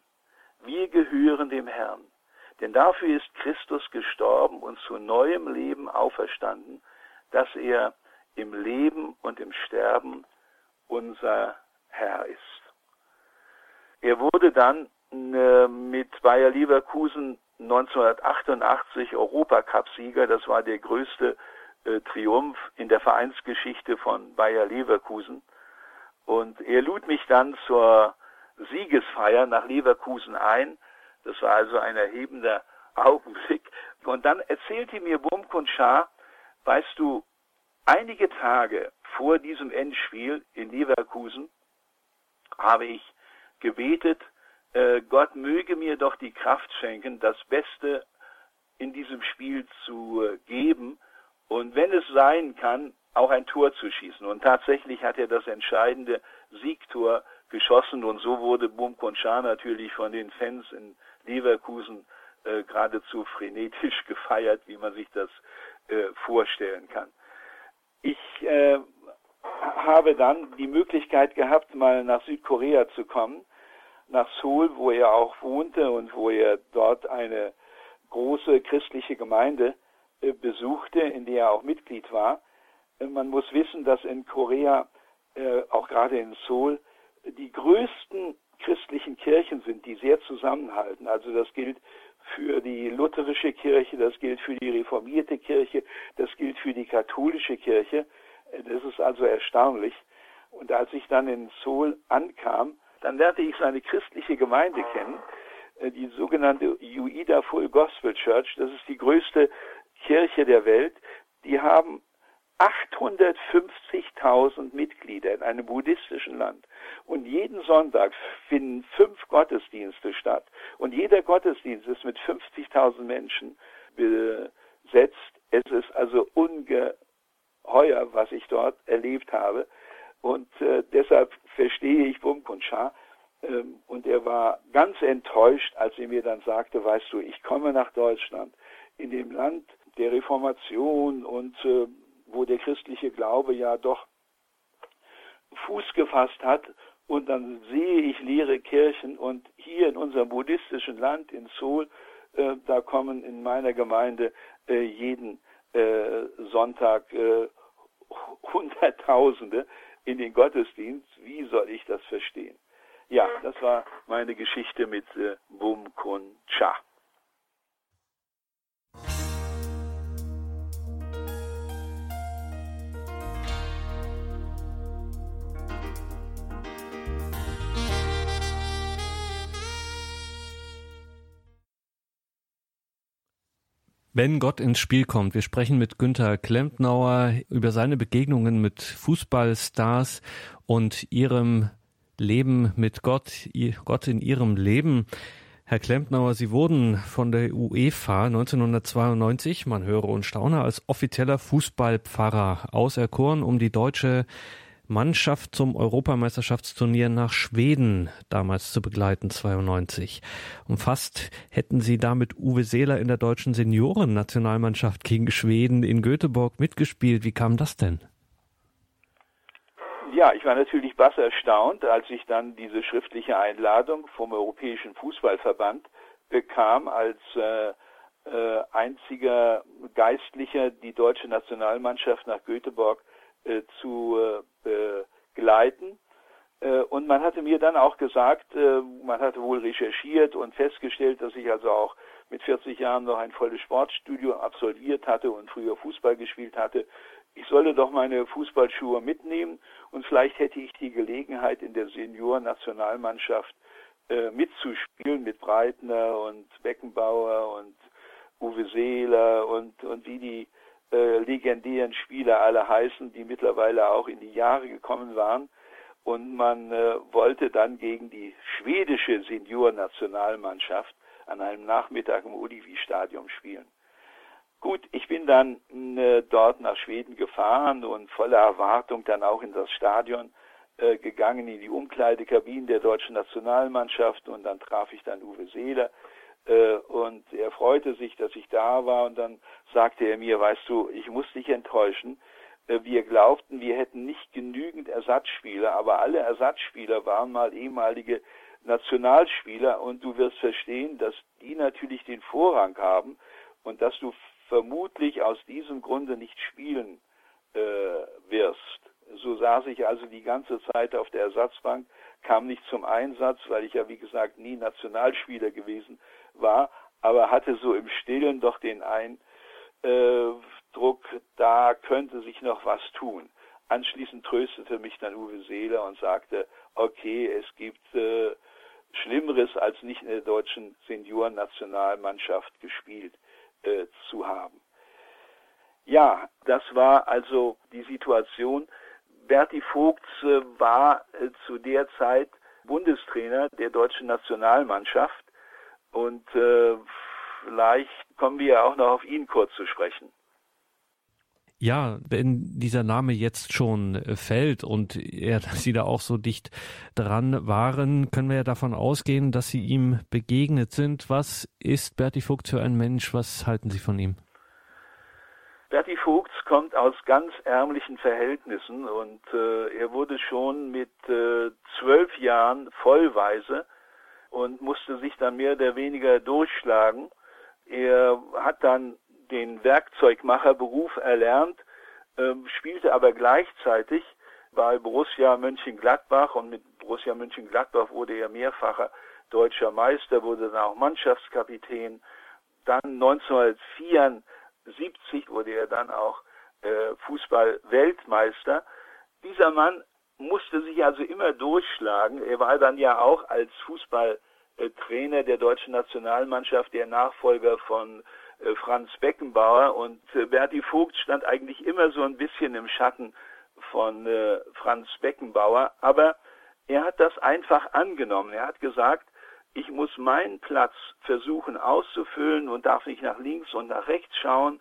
Wir gehören dem Herrn. Denn dafür ist Christus gestorben und zu neuem Leben auferstanden, dass er im Leben und im Sterben unser Herr ist. Er wurde dann äh, mit Bayer Leverkusen 1988 Europacup-Sieger. Das war der größte äh, Triumph in der Vereinsgeschichte von Bayer Leverkusen. Und er lud mich dann zur Siegesfeier nach Leverkusen ein. Das war also ein erhebender Augenblick. Und dann erzählte mir Bumkun Shah, weißt du, einige Tage vor diesem Endspiel in Leverkusen habe ich gebetet, äh, Gott möge mir doch die Kraft schenken, das Beste in diesem Spiel zu äh, geben und wenn es sein kann, auch ein Tor zu schießen. Und tatsächlich hat er das entscheidende Siegtor geschossen und so wurde Bum Konchar natürlich von den Fans in Leverkusen äh, geradezu frenetisch gefeiert, wie man sich das äh, vorstellen kann. Ich äh, habe dann die Möglichkeit gehabt, mal nach Südkorea zu kommen nach Seoul, wo er auch wohnte und wo er dort eine große christliche Gemeinde äh, besuchte, in der er auch Mitglied war. Äh, man muss wissen, dass in Korea, äh, auch gerade in Seoul, die größten christlichen Kirchen sind, die sehr zusammenhalten. Also das gilt für die lutherische Kirche, das gilt für die reformierte Kirche, das gilt für die katholische Kirche. Das ist also erstaunlich. Und als ich dann in Seoul ankam, dann lernte ich seine christliche Gemeinde kennen, äh, die sogenannte Uida Full Gospel Church. Das ist die größte Kirche der Welt. Die haben 850.000 Mitglieder in einem buddhistischen Land. Und jeden Sonntag finden fünf Gottesdienste statt. Und jeder Gottesdienst ist mit 50.000 Menschen besetzt. Es ist also ungeheuer, was ich dort erlebt habe. Und äh, deshalb verstehe ich Bumkun Shah. Ähm, und er war ganz enttäuscht, als er mir dann sagte, weißt du, ich komme nach Deutschland, in dem Land der Reformation und äh, wo der christliche Glaube ja doch Fuß gefasst hat. Und dann sehe ich leere Kirchen und hier in unserem buddhistischen Land, in Seoul, äh, da kommen in meiner Gemeinde äh, jeden äh, Sonntag äh, Hunderttausende in den Gottesdienst. Wie soll ich das verstehen? Ja, das war meine Geschichte mit äh, Bum Kun Cha. Wenn Gott ins Spiel kommt, wir sprechen mit Günther Klempnauer über seine Begegnungen mit Fußballstars und ihrem Leben mit Gott, Gott in ihrem Leben. Herr Klempnauer, Sie wurden von der UEFA 1992, man höre und staune, als offizieller Fußballpfarrer auserkoren, um die deutsche Mannschaft zum Europameisterschaftsturnier nach Schweden damals zu begleiten, 92. Und fast hätten sie damit Uwe Seeler in der deutschen Seniorennationalmannschaft gegen Schweden in Göteborg mitgespielt. Wie kam das denn? Ja, ich war natürlich bass erstaunt, als ich dann diese schriftliche Einladung vom Europäischen Fußballverband bekam, als äh, äh, einziger Geistlicher die deutsche Nationalmannschaft nach Göteborg äh, zu äh, und man hatte mir dann auch gesagt, man hatte wohl recherchiert und festgestellt, dass ich also auch mit 40 Jahren noch ein volles Sportstudio absolviert hatte und früher Fußball gespielt hatte. Ich solle doch meine Fußballschuhe mitnehmen und vielleicht hätte ich die Gelegenheit in der Senioren-Nationalmannschaft äh, mitzuspielen mit Breitner und Beckenbauer und Uwe Seeler und, und wie die äh, legendären Spieler alle heißen, die mittlerweile auch in die Jahre gekommen waren. Und man äh, wollte dann gegen die schwedische Senior-Nationalmannschaft an einem Nachmittag im Ullevi-Stadion spielen. Gut, ich bin dann äh, dort nach Schweden gefahren und voller Erwartung dann auch in das Stadion äh, gegangen, in die Umkleidekabinen der deutschen Nationalmannschaft und dann traf ich dann Uwe Seeler, äh, und er freute sich, dass ich da war und dann sagte er mir, weißt du, ich muss dich enttäuschen. Äh, wir glaubten, wir hätten nicht genügend Ersatzspieler, aber alle Ersatzspieler waren mal ehemalige Nationalspieler und du wirst verstehen, dass die natürlich den Vorrang haben und dass du vermutlich aus diesem Grunde nicht spielen äh, wirst. So saß ich also die ganze Zeit auf der Ersatzbank, kam nicht zum Einsatz, weil ich ja wie gesagt nie Nationalspieler gewesen war, aber hatte so im Stillen doch den Eindruck, da könnte sich noch was tun. Anschließend tröstete mich dann Uwe Seeler und sagte, okay, es gibt äh, Schlimmeres, als nicht in der deutschen Seniorennationalmannschaft gespielt äh, zu haben. Ja, das war also die Situation. Berti Vogts äh, war äh, zu der Zeit Bundestrainer der deutschen Nationalmannschaft und äh, vielleicht kommen wir auch noch auf ihn kurz zu sprechen. Ja, wenn dieser Name jetzt schon äh, fällt und er, dass Sie da auch so dicht dran waren, können wir ja davon ausgehen, dass Sie ihm begegnet sind. Was ist Berti Vogt für ein Mensch? Was halten Sie von ihm? Berti Vogts kommt aus ganz ärmlichen Verhältnissen und äh, er wurde schon mit äh, zwölf Jahren vollweise und musste sich dann mehr oder weniger durchschlagen. Er hat dann den Werkzeugmacherberuf erlernt, ähm, spielte aber gleichzeitig bei Borussia Mönchengladbach und mit Borussia Mönchengladbach wurde er mehrfacher deutscher Meister, wurde dann auch Mannschaftskapitän. Dann 1974 wurde er dann auch äh, Fußball-Weltmeister. Dieser Mann musste sich also immer durchschlagen. Er war dann ja auch als Fußballtrainer der deutschen Nationalmannschaft der Nachfolger von Franz Beckenbauer und äh, Berti Vogt stand eigentlich immer so ein bisschen im Schatten von äh, Franz Beckenbauer, aber er hat das einfach angenommen. Er hat gesagt, ich muss meinen Platz versuchen auszufüllen und darf nicht nach links und nach rechts schauen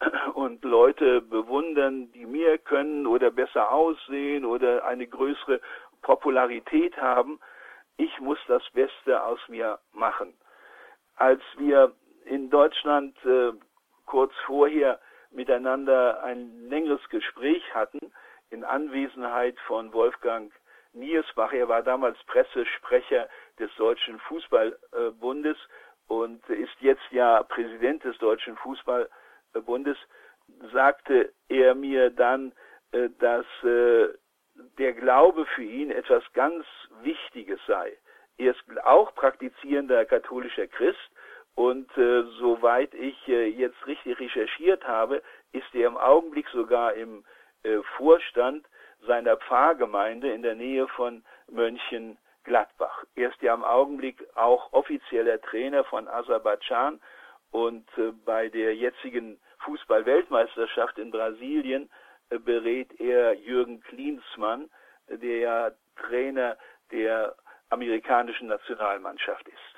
und Leute bewundern, die mehr können oder besser aussehen oder eine größere Popularität haben. Ich muss das Beste aus mir machen. Als wir in Deutschland äh, kurz vorher miteinander ein längeres Gespräch hatten in Anwesenheit von Wolfgang Niersbach. Er war damals Pressesprecher des Deutschen Fußballbundes und ist jetzt ja Präsident des Deutschen Fußballbundes, sagte er mir dann, äh, dass äh, der Glaube für ihn etwas ganz Wichtiges sei. Er ist auch praktizierender katholischer Christ und äh, soweit ich äh, jetzt richtig recherchiert habe, ist er im Augenblick sogar im äh, Vorstand seiner Pfarrgemeinde in der Nähe von Mönchengladbach. Er ist ja im Augenblick auch offizieller Trainer von Aserbaidschan und äh, bei der jetzigen Fußball-Weltmeisterschaft in Brasilien äh, berät er Jürgen Klinsmann, der ja Trainer der amerikanischen Nationalmannschaft ist.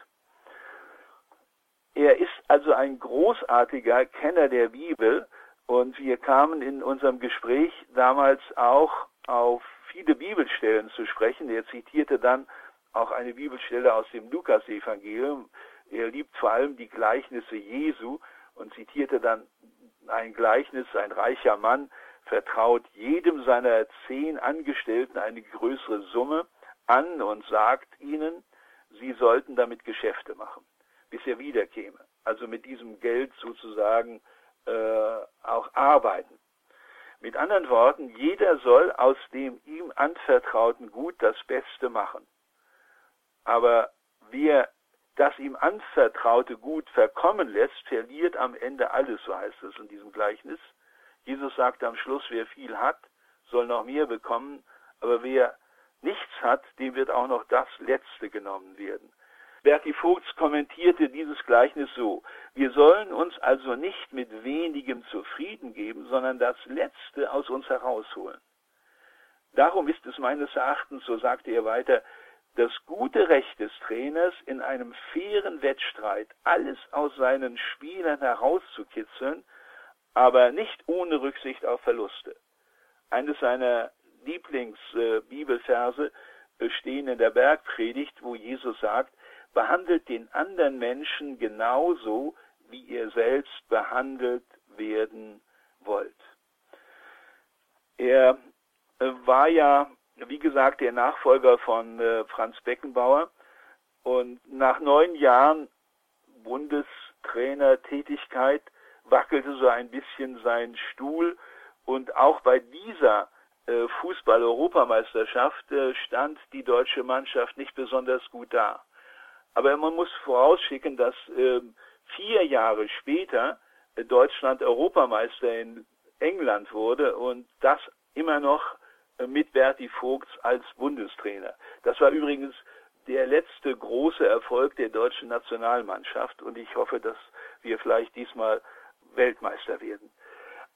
Er ist also ein großartiger Kenner der Bibel und wir kamen in unserem Gespräch damals auch auf viele Bibelstellen zu sprechen. Er zitierte dann auch eine Bibelstelle aus dem Lukas-Evangelium. Er liebt vor allem die Gleichnisse Jesu und zitierte dann ein Gleichnis, ein reicher Mann vertraut jedem seiner zehn Angestellten eine größere Summe an und sagt ihnen, sie sollten damit Geschäfte machen, bis er wiederkäme. Also mit diesem Geld sozusagen äh, auch arbeiten. Mit anderen Worten, jeder soll aus dem ihm anvertrauten Gut das Beste machen. Aber wer das ihm anvertraute Gut verkommen lässt, verliert am Ende alles, so heißt es in diesem Gleichnis. Jesus sagt am Schluss, wer viel hat, soll noch mehr bekommen, aber wer nichts hat, dem wird auch noch das Letzte genommen werden. Berti Vogts kommentierte dieses Gleichnis so, wir sollen uns also nicht mit wenigem zufrieden geben, sondern das Letzte aus uns herausholen. Darum ist es meines Erachtens, so sagte er weiter, das gute Recht des Trainers, in einem fairen Wettstreit alles aus seinen Spielern herauszukitzeln, aber nicht ohne Rücksicht auf Verluste. Eines seiner Lieblingsbibelverse stehen in der Bergpredigt, wo Jesus sagt, behandelt den anderen Menschen genauso, wie ihr selbst behandelt werden wollt. Er äh, war ja, wie gesagt, der Nachfolger von äh, Franz Beckenbauer und nach neun Jahren Bundestrainertätigkeit wackelte so ein bisschen sein Stuhl und auch bei dieser äh, Fußball-Europameisterschaft stand die deutsche Mannschaft nicht besonders gut da. Aber man muss vorausschicken, dass äh, vier Jahre später äh, Deutschland Europameister in England wurde und das immer noch äh, mit Berti Vogts als Bundestrainer. Das war übrigens der letzte große Erfolg der deutschen Nationalmannschaft und ich hoffe, dass wir vielleicht diesmal Weltmeister werden.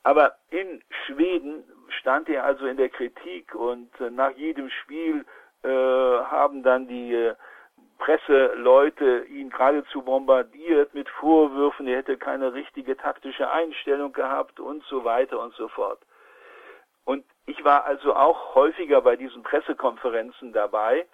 Aber in Schweden stand er also in der Kritik und äh, nach jedem Spiel äh, haben dann die äh, Presseleute ihn geradezu bombardiert mit Vorwürfen, er hätte keine richtige taktische Einstellung gehabt und so weiter und so fort. Und ich war also auch häufiger bei diesen Pressekonferenzen dabei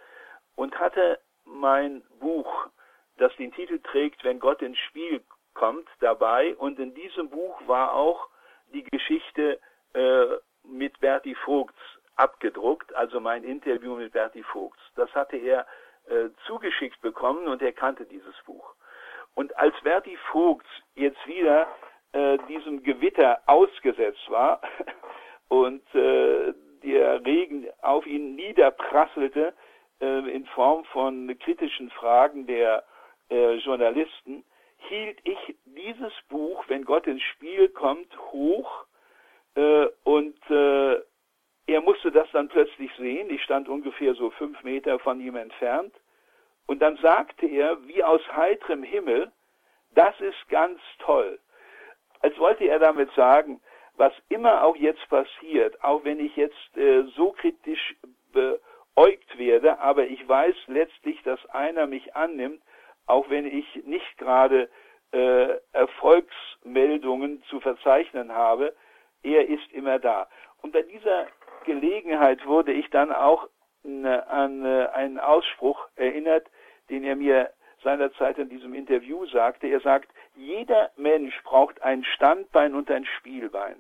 und hatte mein Buch, das den Titel trägt, Wenn Gott ins Spiel kommt, dabei. Und in diesem Buch war auch die Geschichte äh, mit Berti Vogts abgedruckt, also mein Interview mit Berti Vogts. Das hatte er äh, zugeschickt bekommen und er kannte dieses Buch. Und als Berti Vogts jetzt wieder äh, diesem Gewitter ausgesetzt war und äh, der Regen auf ihn niederprasselte äh, in Form von kritischen Fragen der äh, Journalisten, hielt ich dieses Buch, wenn Gott ins Spiel kommt, hoch äh, und äh, er musste das dann plötzlich sehen. Ich stand ungefähr so fünf Meter von ihm entfernt. Und dann sagte er, wie aus heiterem Himmel, das ist ganz toll. Als wollte er damit sagen, was immer auch jetzt passiert, auch wenn ich jetzt äh, so kritisch beäugt werde, aber ich weiß letztlich, dass einer mich annimmt, auch wenn ich nicht gerade äh, Erfolgsmeldungen zu verzeichnen habe, er ist immer da. Und bei dieser Gelegenheit wurde ich dann auch an äh, einen Ausspruch erinnert, den er mir seinerzeit in diesem Interview sagte. Er sagt, jeder Mensch braucht ein Standbein und ein Spielbein.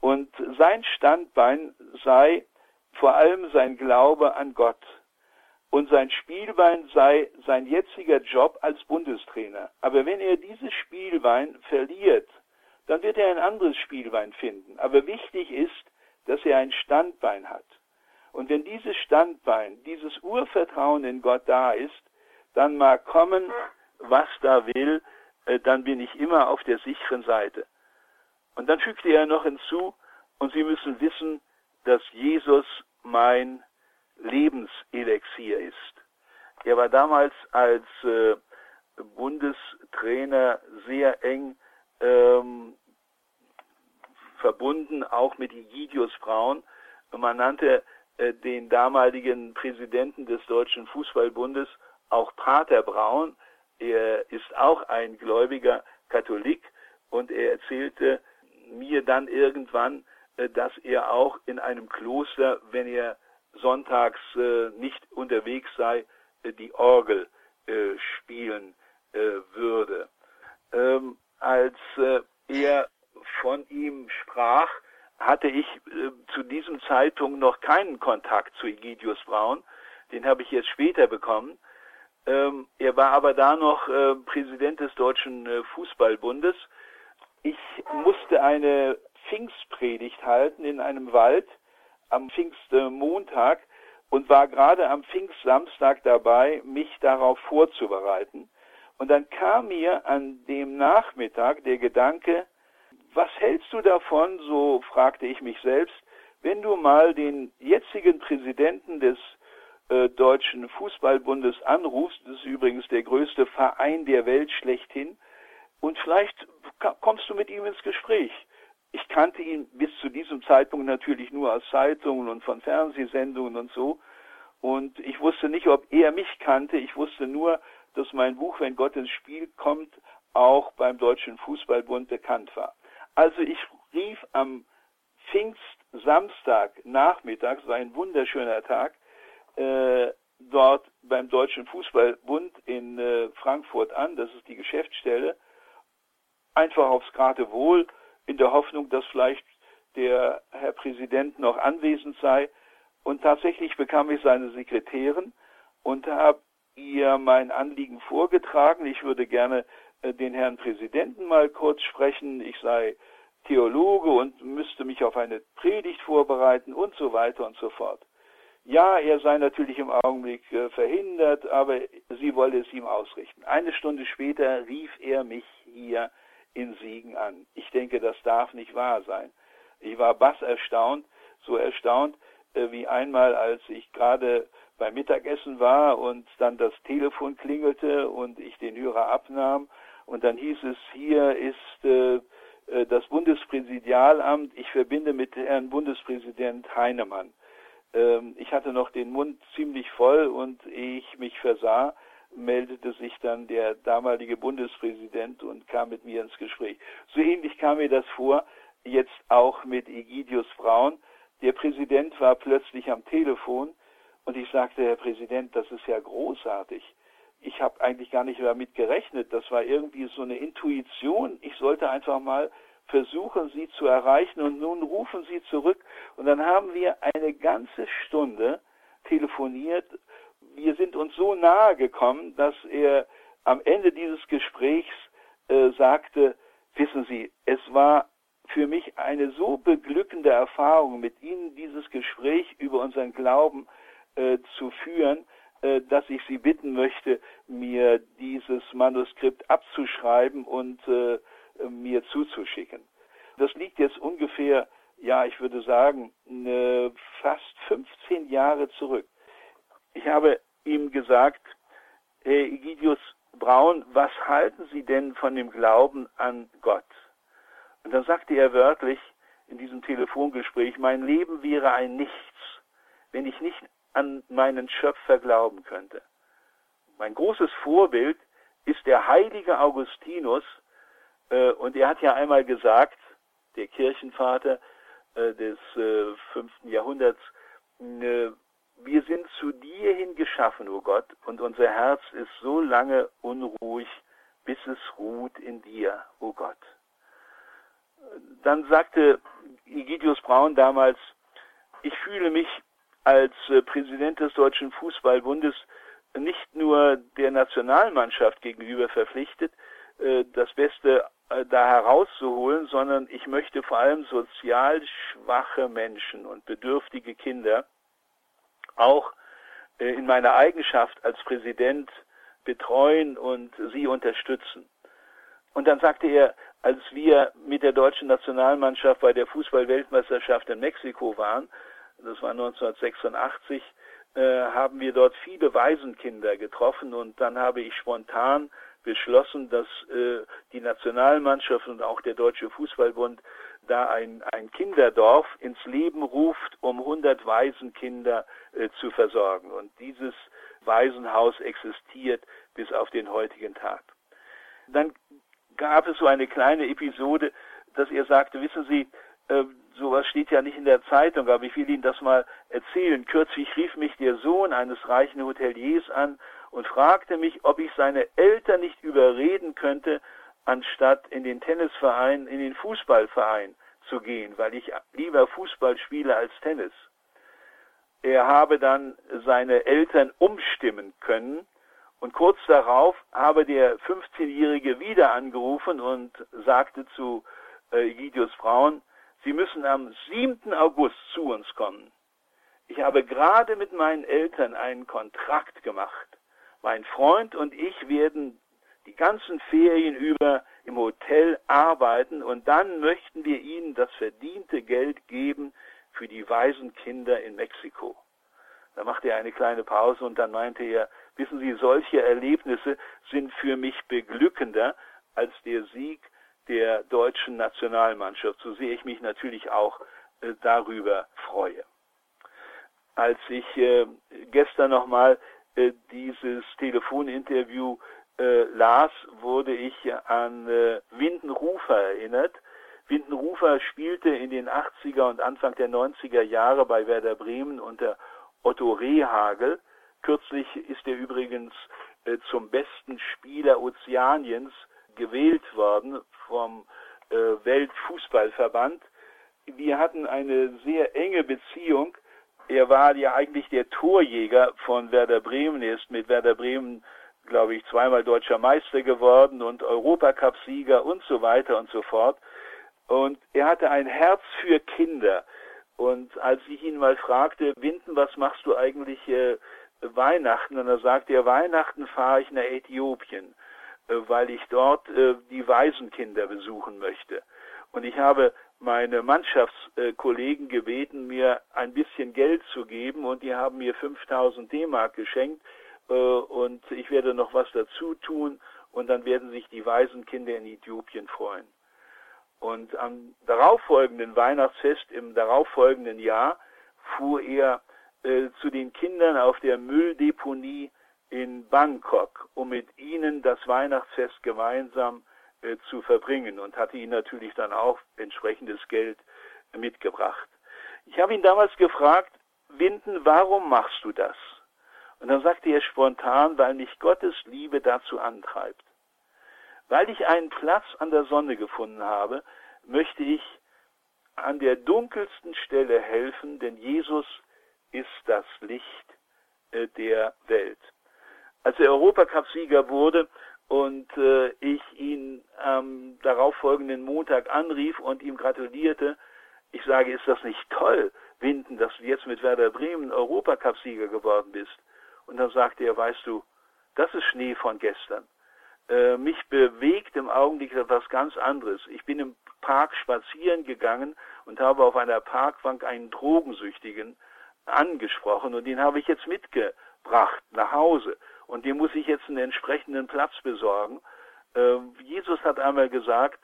Und sein Standbein sei vor allem sein Glaube an Gott. Und sein Spielbein sei sein jetziger Job als Bundestrainer. Aber wenn er dieses Spielbein verliert, dann wird er ein anderes Spielbein finden. Aber wichtig ist, dass er ein Standbein hat. Und wenn dieses Standbein, dieses Urvertrauen in Gott da ist, dann mag kommen, was da will, äh, dann bin ich immer auf der sicheren Seite. Und dann fügte er noch hinzu, und Sie müssen wissen, dass Jesus mein Lebenselixier ist. Er war damals als äh, Bundestrainer sehr eng ähm, verbunden, auch mit Egidius Braun. Man nannte äh, den damaligen Präsidenten des Deutschen Fußballbundes auch Pater Braun. Er ist auch ein gläubiger Katholik und er erzählte mir dann irgendwann, äh, dass er auch in einem Kloster, wenn er sonntags äh, nicht unterwegs sei, äh, die Orgel äh, spielen äh, würde. Ähm, als er von ihm sprach, hatte ich zu diesem Zeitpunkt noch keinen Kontakt zu Egidius Braun. Den habe ich jetzt später bekommen. Ähm, er war aber da noch Präsident des Deutschen Fußballbundes. Ich musste eine Pfingstpredigt halten in einem Wald am Pfingstmontag und war gerade am Pfingstsamstag dabei, mich darauf vorzubereiten. Und dann kam mir an dem Nachmittag der Gedanke, was hältst du davon, so fragte ich mich selbst, wenn du mal den jetzigen Präsidenten des äh, Deutschen Fußballbundes anrufst, das ist übrigens der größte Verein der Welt schlechthin, und vielleicht kommst du mit ihm ins Gespräch. Ich kannte ihn bis zu diesem Zeitpunkt natürlich nur aus Zeitungen und von Fernsehsendungen und so. Und ich wusste nicht, ob er mich kannte. Ich wusste nur, dass mein Buch, wenn Gott ins Spiel kommt, auch beim Deutschen Fußballbund bekannt war. Also ich rief am Pfingstsamstag Nachmittag, es war ein wunderschöner Tag, äh, dort beim Deutschen Fußballbund in äh, Frankfurt an, das ist die Geschäftsstelle, einfach aufs Geratewohl in der Hoffnung, dass vielleicht der Herr Präsident noch anwesend sei. Und tatsächlich bekam ich seine Sekretärin und habe ihr mein Anliegen vorgetragen. Ich würde gerne den Herrn Präsidenten mal kurz sprechen. Ich sei Theologe und müsste mich auf eine Predigt vorbereiten und so weiter und so fort. Ja, er sei natürlich im Augenblick äh, verhindert, aber sie wolle es ihm ausrichten. Eine Stunde später rief er mich hier in Siegen an. Ich denke, das darf nicht wahr sein. Ich war bass erstaunt, so erstaunt äh, wie einmal, als ich gerade beim Mittagessen war und dann das Telefon klingelte und ich den Hörer abnahm und dann hieß es, hier ist äh, äh das Bundespräsidialamt, ich verbinde mit Herrn Bundespräsident Heinemann. Ähm, ich hatte noch den Mund ziemlich voll und ich mich versah, meldete sich dann der damalige Bundespräsident und kam mit mir ins Gespräch. So ähnlich kam mir das vor, jetzt auch mit Egidius Braun. Der Präsident war plötzlich am Telefon und ich sagte, Herr Präsident, das ist ja großartig. Ich habe eigentlich gar nicht damit gerechnet. Das war irgendwie so eine Intuition. Ich sollte einfach mal versuchen, Sie zu erreichen und nun rufen Sie zurück. Und dann haben wir eine ganze Stunde telefoniert wir sind uns so nahe gekommen, dass er am Ende dieses Gesprächs äh, sagte, wissen Sie, es war für mich eine so beglückende Erfahrung, mit Ihnen dieses Gespräch über unseren Glauben äh, zu führen, dass ich Sie bitten möchte, mir dieses Manuskript abzuschreiben und äh, mir zuzuschicken. Das liegt jetzt ungefähr, ja, ich würde sagen, fast 15 Jahre zurück. Ich habe ihm gesagt, Herr Egidius Braun, was halten Sie denn von dem Glauben an Gott? Und dann sagte er wörtlich in diesem Telefongespräch, mein Leben wäre ein Nichts, wenn ich nicht an meinen Schöpfer glauben könnte. Mein großes Vorbild ist der heilige Augustinus, äh, und er hat ja einmal gesagt, der Kirchenvater äh, des äh, fünften Jahrhunderts, äh, wir sind zu dir hin geschaffen, o oh Gott, und unser Herz ist so lange unruhig, bis es ruht in dir, o oh Gott. Dann sagte Egidius Braun damals, ich fühle mich als äh, Präsident des Deutschen Fußballbundes nicht nur der Nationalmannschaft gegenüber verpflichtet, äh, das Beste äh, da herauszuholen, sondern ich möchte vor allem sozial schwache Menschen und bedürftige Kinder auch in meiner Eigenschaft als Präsident betreuen und sie unterstützen. Und dann sagte er, als wir mit der deutschen Nationalmannschaft bei der Fußballweltmeisterschaft in Mexiko waren, das war 1986, äh, haben wir dort viele Waisenkinder getroffen und dann habe ich spontan beschlossen, dass äh, die Nationalmannschaft und auch der Deutsche Fußballbund da ein, ein Kinderdorf ins Leben ruft, um 100 Waisenkinder äh, zu versorgen. Und dieses Waisenhaus existiert bis auf den heutigen Tag. Dann gab es so eine kleine Episode, dass er sagte, wissen Sie, äh, sowas steht ja nicht in der Zeitung, aber ich will Ihnen das mal erzählen. Kürzlich rief mich der Sohn eines reichen Hoteliers an und fragte mich, ob ich seine Eltern nicht überreden könnte, anstatt in den Tennisverein, in den Fußballverein zu gehen, weil ich lieber Fußball spiele als Tennis. Er habe dann seine Eltern umstimmen können und kurz darauf habe der 15-Jährige wieder angerufen und sagte zu äh, Egidius Braun, Sie müssen am 7. August zu uns kommen. Ich habe gerade mit meinen Eltern einen Kontrakt gemacht. Mein Freund und ich werden die ganzen Ferien über im Hotel arbeiten und dann möchten wir ihnen das verdiente Geld geben für die Waisenkinder in Mexiko. Da machte er eine kleine Pause und dann meinte er, wissen Sie, solche Erlebnisse sind für mich beglückender als der Sieg der deutschen Nationalmannschaft, so sehr ich mich natürlich auch äh, darüber freue. Als ich äh, gestern nochmal äh, dieses Telefoninterview äh, las, wurde ich an äh, Windenrufer erinnert. Windenrufer spielte in den 80er und Anfang der 90er Jahre bei Werder Bremen unter Otto Rehagel. Kürzlich ist er übrigens äh, zum besten Spieler Ozeaniens gewählt worden vom äh, Weltfußballverband. Wir hatten eine sehr enge Beziehung. Er war ja eigentlich der Torjäger von Werder Bremen. Er ist mit Werder Bremen, glaube ich, zweimal deutscher Meister geworden und Europacup-Sieger und so weiter und so fort. Und er hatte ein Herz für Kinder. Und als ich ihn mal fragte, Winden, was machst du eigentlich äh, Weihnachten? Und er sagte er, Weihnachten fahre ich nach Äthiopien. Äh, weil ich dort äh, die Waisenkinder besuchen möchte. Und ich habe meine Mannschaftskollegen gebeten, mir ein bisschen Geld zu geben und die haben mir 5000 D-Mark geschenkt äh, und ich werde noch was dazu tun und dann werden sich die Waisenkinder in Äthiopien freuen. Und am darauffolgenden Weihnachtsfest im darauffolgenden Jahr fuhr er äh, zu den Kindern auf der Mülldeponie in Bangkok, um mit ihnen das Weihnachtsfest gemeinsam äh, zu verbringen und hatte ihnen natürlich dann auch entsprechendes Geld mitgebracht. Ich habe ihn damals gefragt, Winden, warum machst du das? Und dann sagte er spontan, weil mich Gottes Liebe dazu antreibt. Weil ich einen Platz an der Sonne gefunden habe, möchte ich an der dunkelsten Stelle helfen, denn Jesus ist das Licht äh, der Welt als er Europacup-Sieger wurde und äh, ich ihn am darauffolgenden Montag anrief und ihm gratulierte, ich sage, ist das nicht toll, Winden, dass du jetzt mit Werder Bremen Europacup-Sieger geworden bist? Und dann sagte er, weißt du, das ist Schnee von gestern. Äh, mich bewegt im Augenblick etwas ganz anderes. Ich bin im Park spazieren gegangen und habe auf einer Parkbank einen Drogensüchtigen angesprochen und den habe ich jetzt mitgebracht nach Hause und dem muss ich jetzt einen entsprechenden Platz besorgen. Äh, Jesus hat einmal gesagt,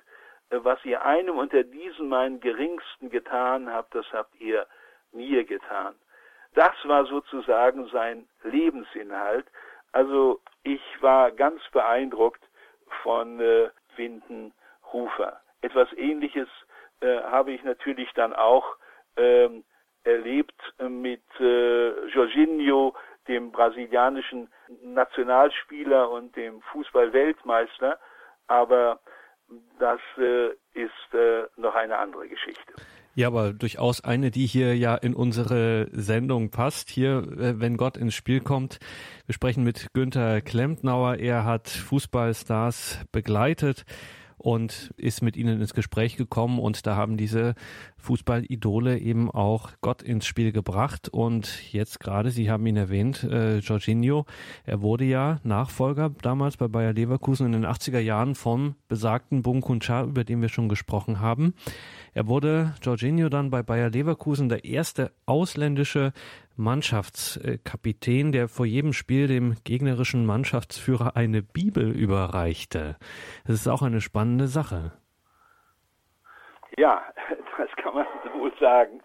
äh, was ihr einem unter diesen meinen geringsten getan habt, das habt ihr mir getan. Das war sozusagen sein Lebensinhalt. Also ich war ganz beeindruckt von äh, Windenhufer. Etwas Ähnliches äh, habe ich natürlich dann auch ähm, erlebt mit äh, Jorginho, dem brasilianischen Nationalspieler und dem Fußballweltmeister. Aber das äh, ist äh, noch eine andere Geschichte. Ja, aber durchaus eine, die hier ja in unsere Sendung passt. Hier, äh, wenn Gott ins Spiel kommt. Wir sprechen mit Günther Klempnauer. Er hat Fußballstars begleitet und ist mit ihnen ins Gespräch gekommen und da haben diese Fußballidole eben auch Gott ins Spiel gebracht und jetzt gerade, Sie haben ihn erwähnt, äh, Jorginho, er wurde ja Nachfolger damals bei Bayer Leverkusen in den 80er Jahren vom besagten Bunkun Cha, über den wir schon gesprochen haben. Er wurde Jorginho dann bei Bayer Leverkusen der erste ausländische Mannschaftskapitän, der vor jedem Spiel dem gegnerischen Mannschaftsführer eine Bibel überreichte. Das ist auch eine spannende Sache. Ja, das kann man wohl sagen.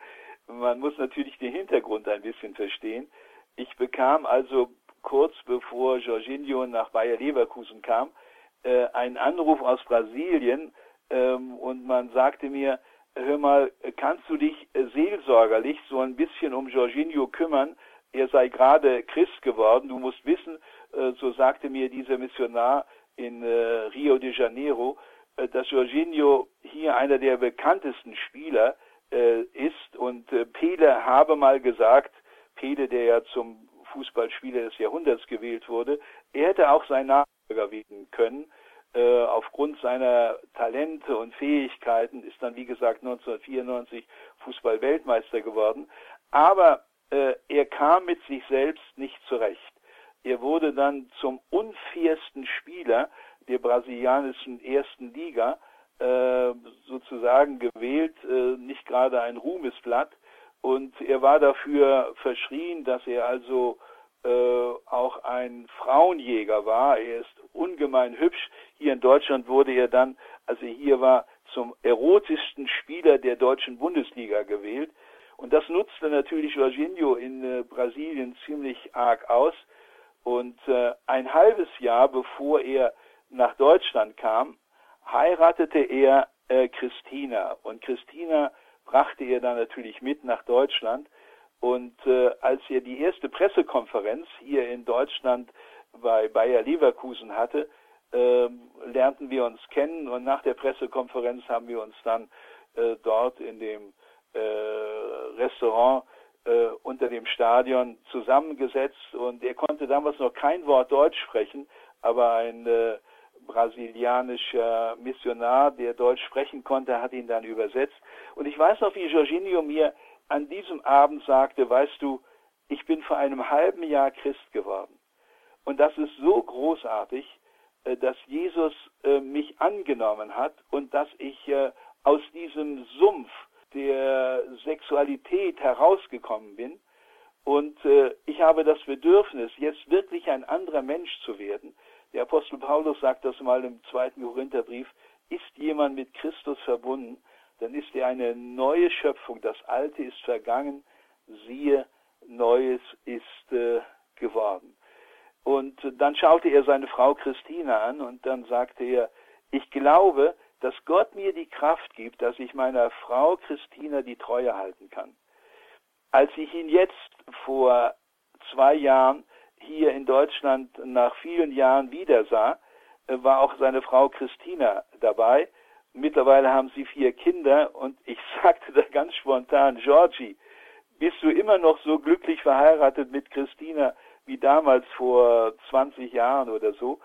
Man muss natürlich den Hintergrund ein bisschen verstehen. Ich bekam also kurz bevor Jorginho nach Bayer Leverkusen kam, äh, einen Anruf aus Brasilien ähm, und man sagte mir, hör mal, kannst du dich seelsorgerlich so ein bisschen um Jorginho kümmern? Er sei gerade Christ geworden. Du musst wissen, äh, so sagte mir dieser Missionar in äh, Rio de Janeiro, dass Jorginho hier einer der bekanntesten Spieler ist. Und Pele habe mal gesagt, Pele, der ja zum Fußballspieler des Jahrhunderts gewählt wurde, er hätte auch sein Nachfolger werden können. Äh, aufgrund seiner Talente und Fähigkeiten ist dann, wie gesagt, 1994 Fußball-Weltmeister geworden. Aber äh, er kam mit sich selbst nicht zurecht. Er wurde dann zum unfairsten Spieler der brasilianischen ersten Liga äh, sozusagen gewählt, äh, nicht gerade ein Ruhmesblatt. Und er war dafür verschrien, dass er also äh, auch ein Frauenjäger war. Er ist ungemein hübsch. Hier in Deutschland wurde er dann, als er hier war, zum erotischsten Spieler der deutschen Bundesliga gewählt. Und das nutzte natürlich Jorginho in äh, Brasilien ziemlich arg aus. Und äh, ein halbes Jahr bevor er nach Deutschland kam, heiratete er äh, Christina. Und Christina brachte er dann natürlich mit nach Deutschland. Und äh, als er die erste Pressekonferenz hier in Deutschland bei Bayer Leverkusen hatte, äh, lernten wir uns kennen und nach der Pressekonferenz haben wir uns dann äh, dort in dem äh, Restaurant äh, unter dem Stadion zusammengesetzt und er konnte damals noch kein Wort Deutsch sprechen, aber ein äh, brasilianischer Missionar, der Deutsch sprechen konnte, hat ihn dann übersetzt. Und ich weiß noch, wie Jorginho mir an diesem Abend sagte, weißt du, ich bin vor einem halben Jahr Christ geworden. Und das ist so großartig, äh, dass Jesus äh, mich angenommen hat und dass ich äh, aus diesem Sumpf der Sexualität herausgekommen bin. Und ich habe das Bedürfnis, jetzt wirklich ein anderer Mensch zu werden. Der Apostel Paulus sagt das mal im zweiten Korintherbrief, ist jemand mit Christus verbunden, dann ist er eine neue Schöpfung. Das Alte ist vergangen, siehe, Neues ist äh, geworden. Und dann schaute er seine Frau Christina an und dann sagte er, ich glaube, dass Gott mir die Kraft gibt, dass ich meiner Frau Christina die Treue halten kann. Als ich ihn jetzt vor zwei Jahren hier in Deutschland nach vielen Jahren wieder sah, äh, war auch seine Frau Christina dabei Mittlerweile haben sie vier Kinder und ich sagte da ganz spontan, Georgie, bist du immer noch so glücklich verheiratet mit Christina wie damals vor 20 Jahren oder so?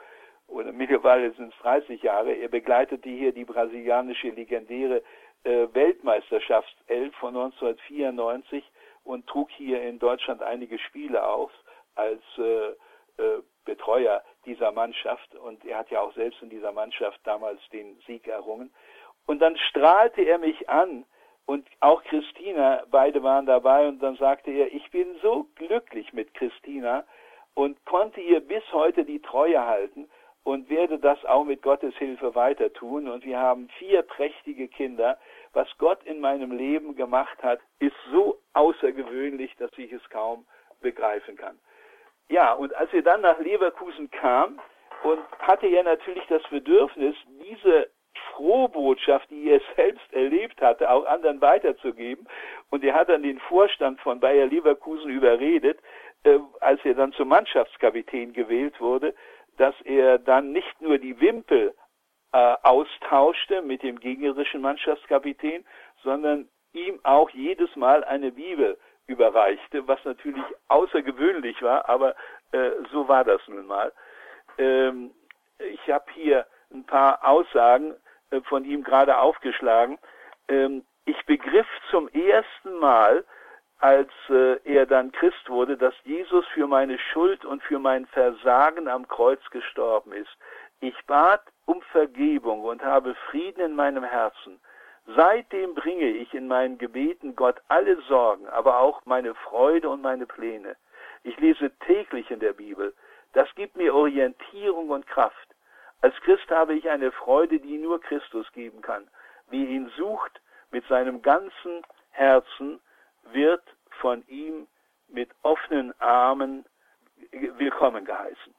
Oder mittlerweile sind es 30 Jahre. Er begleitete hier die brasilianische legendäre äh, Weltmeisterschaftself von 1994 und trug hier in Deutschland einige Spiele auf als äh, äh, Betreuer dieser Mannschaft und er hat ja auch selbst in dieser Mannschaft damals den Sieg errungen. Und dann strahlte er mich an und auch Christina, beide waren dabei und dann sagte er, ich bin so glücklich mit Christina und konnte ihr bis heute die Treue halten und werde das auch mit Gottes Hilfe weiter tun. Und wir haben vier prächtige Kinder. Was Gott in meinem Leben gemacht hat, ist so außergewöhnlich, dass ich es kaum begreifen kann. Ja, und als er dann nach Leverkusen kam und hatte er natürlich das Bedürfnis, diese Frohbotschaft, die er selbst erlebt hatte, auch anderen weiterzugeben. Und er hat dann den Vorstand von Bayer Leverkusen überredet, äh, als er dann zum Mannschaftskapitän gewählt wurde, dass er dann nicht nur die Wimpel äh, austauschte mit dem gegnerischen Mannschaftskapitän, sondern ihm auch jedes Mal eine Bibel überreichte, was natürlich außergewöhnlich war, aber äh, so war das nun mal. Ähm, ich habe hier ein paar Aussagen äh, von ihm gerade aufgeschlagen. Ähm, ich begriff zum ersten Mal, als äh, er dann Christ wurde, dass Jesus für meine Schuld und für mein Versagen am Kreuz gestorben ist. Ich bat um Vergebung und habe Frieden in meinem Herzen. Seitdem bringe ich in meinen Gebeten Gott alle Sorgen, aber auch meine Freude und meine Pläne. Ich lese täglich in der Bibel. Das gibt mir Orientierung und Kraft. Als Christ habe ich eine Freude, die nur Christus geben kann. Wer ihn sucht mit seinem ganzen Herzen, wird von ihm mit offenen Armen willkommen geheißen.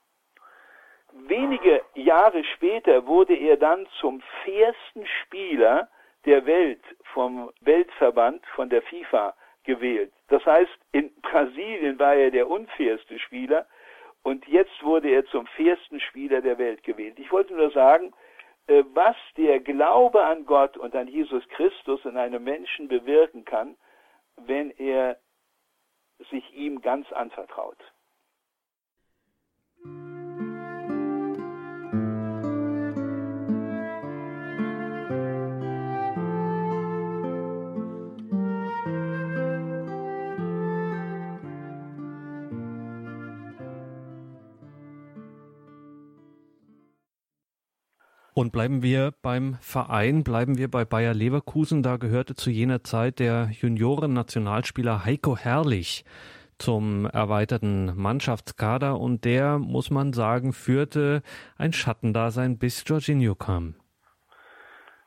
Wenige Jahre später wurde er dann zum fairsten Spieler der Welt vom Weltverband, von der FIFA gewählt. Das heißt, in Brasilien war er der unfairste Spieler und jetzt wurde er zum fairsten Spieler der Welt gewählt. Ich wollte nur sagen, äh, was der Glaube an Gott und an Jesus Christus in einem Menschen bewirken kann, wenn er sich ihm ganz anvertraut. Und bleiben wir beim Verein, bleiben wir bei Bayer Leverkusen. Da gehörte zu jener Zeit der Junioren-Nationalspieler Heiko Herrlich zum erweiterten Mannschaftskader und der, muss man sagen, führte ein Schattendasein, bis Jorginho kam.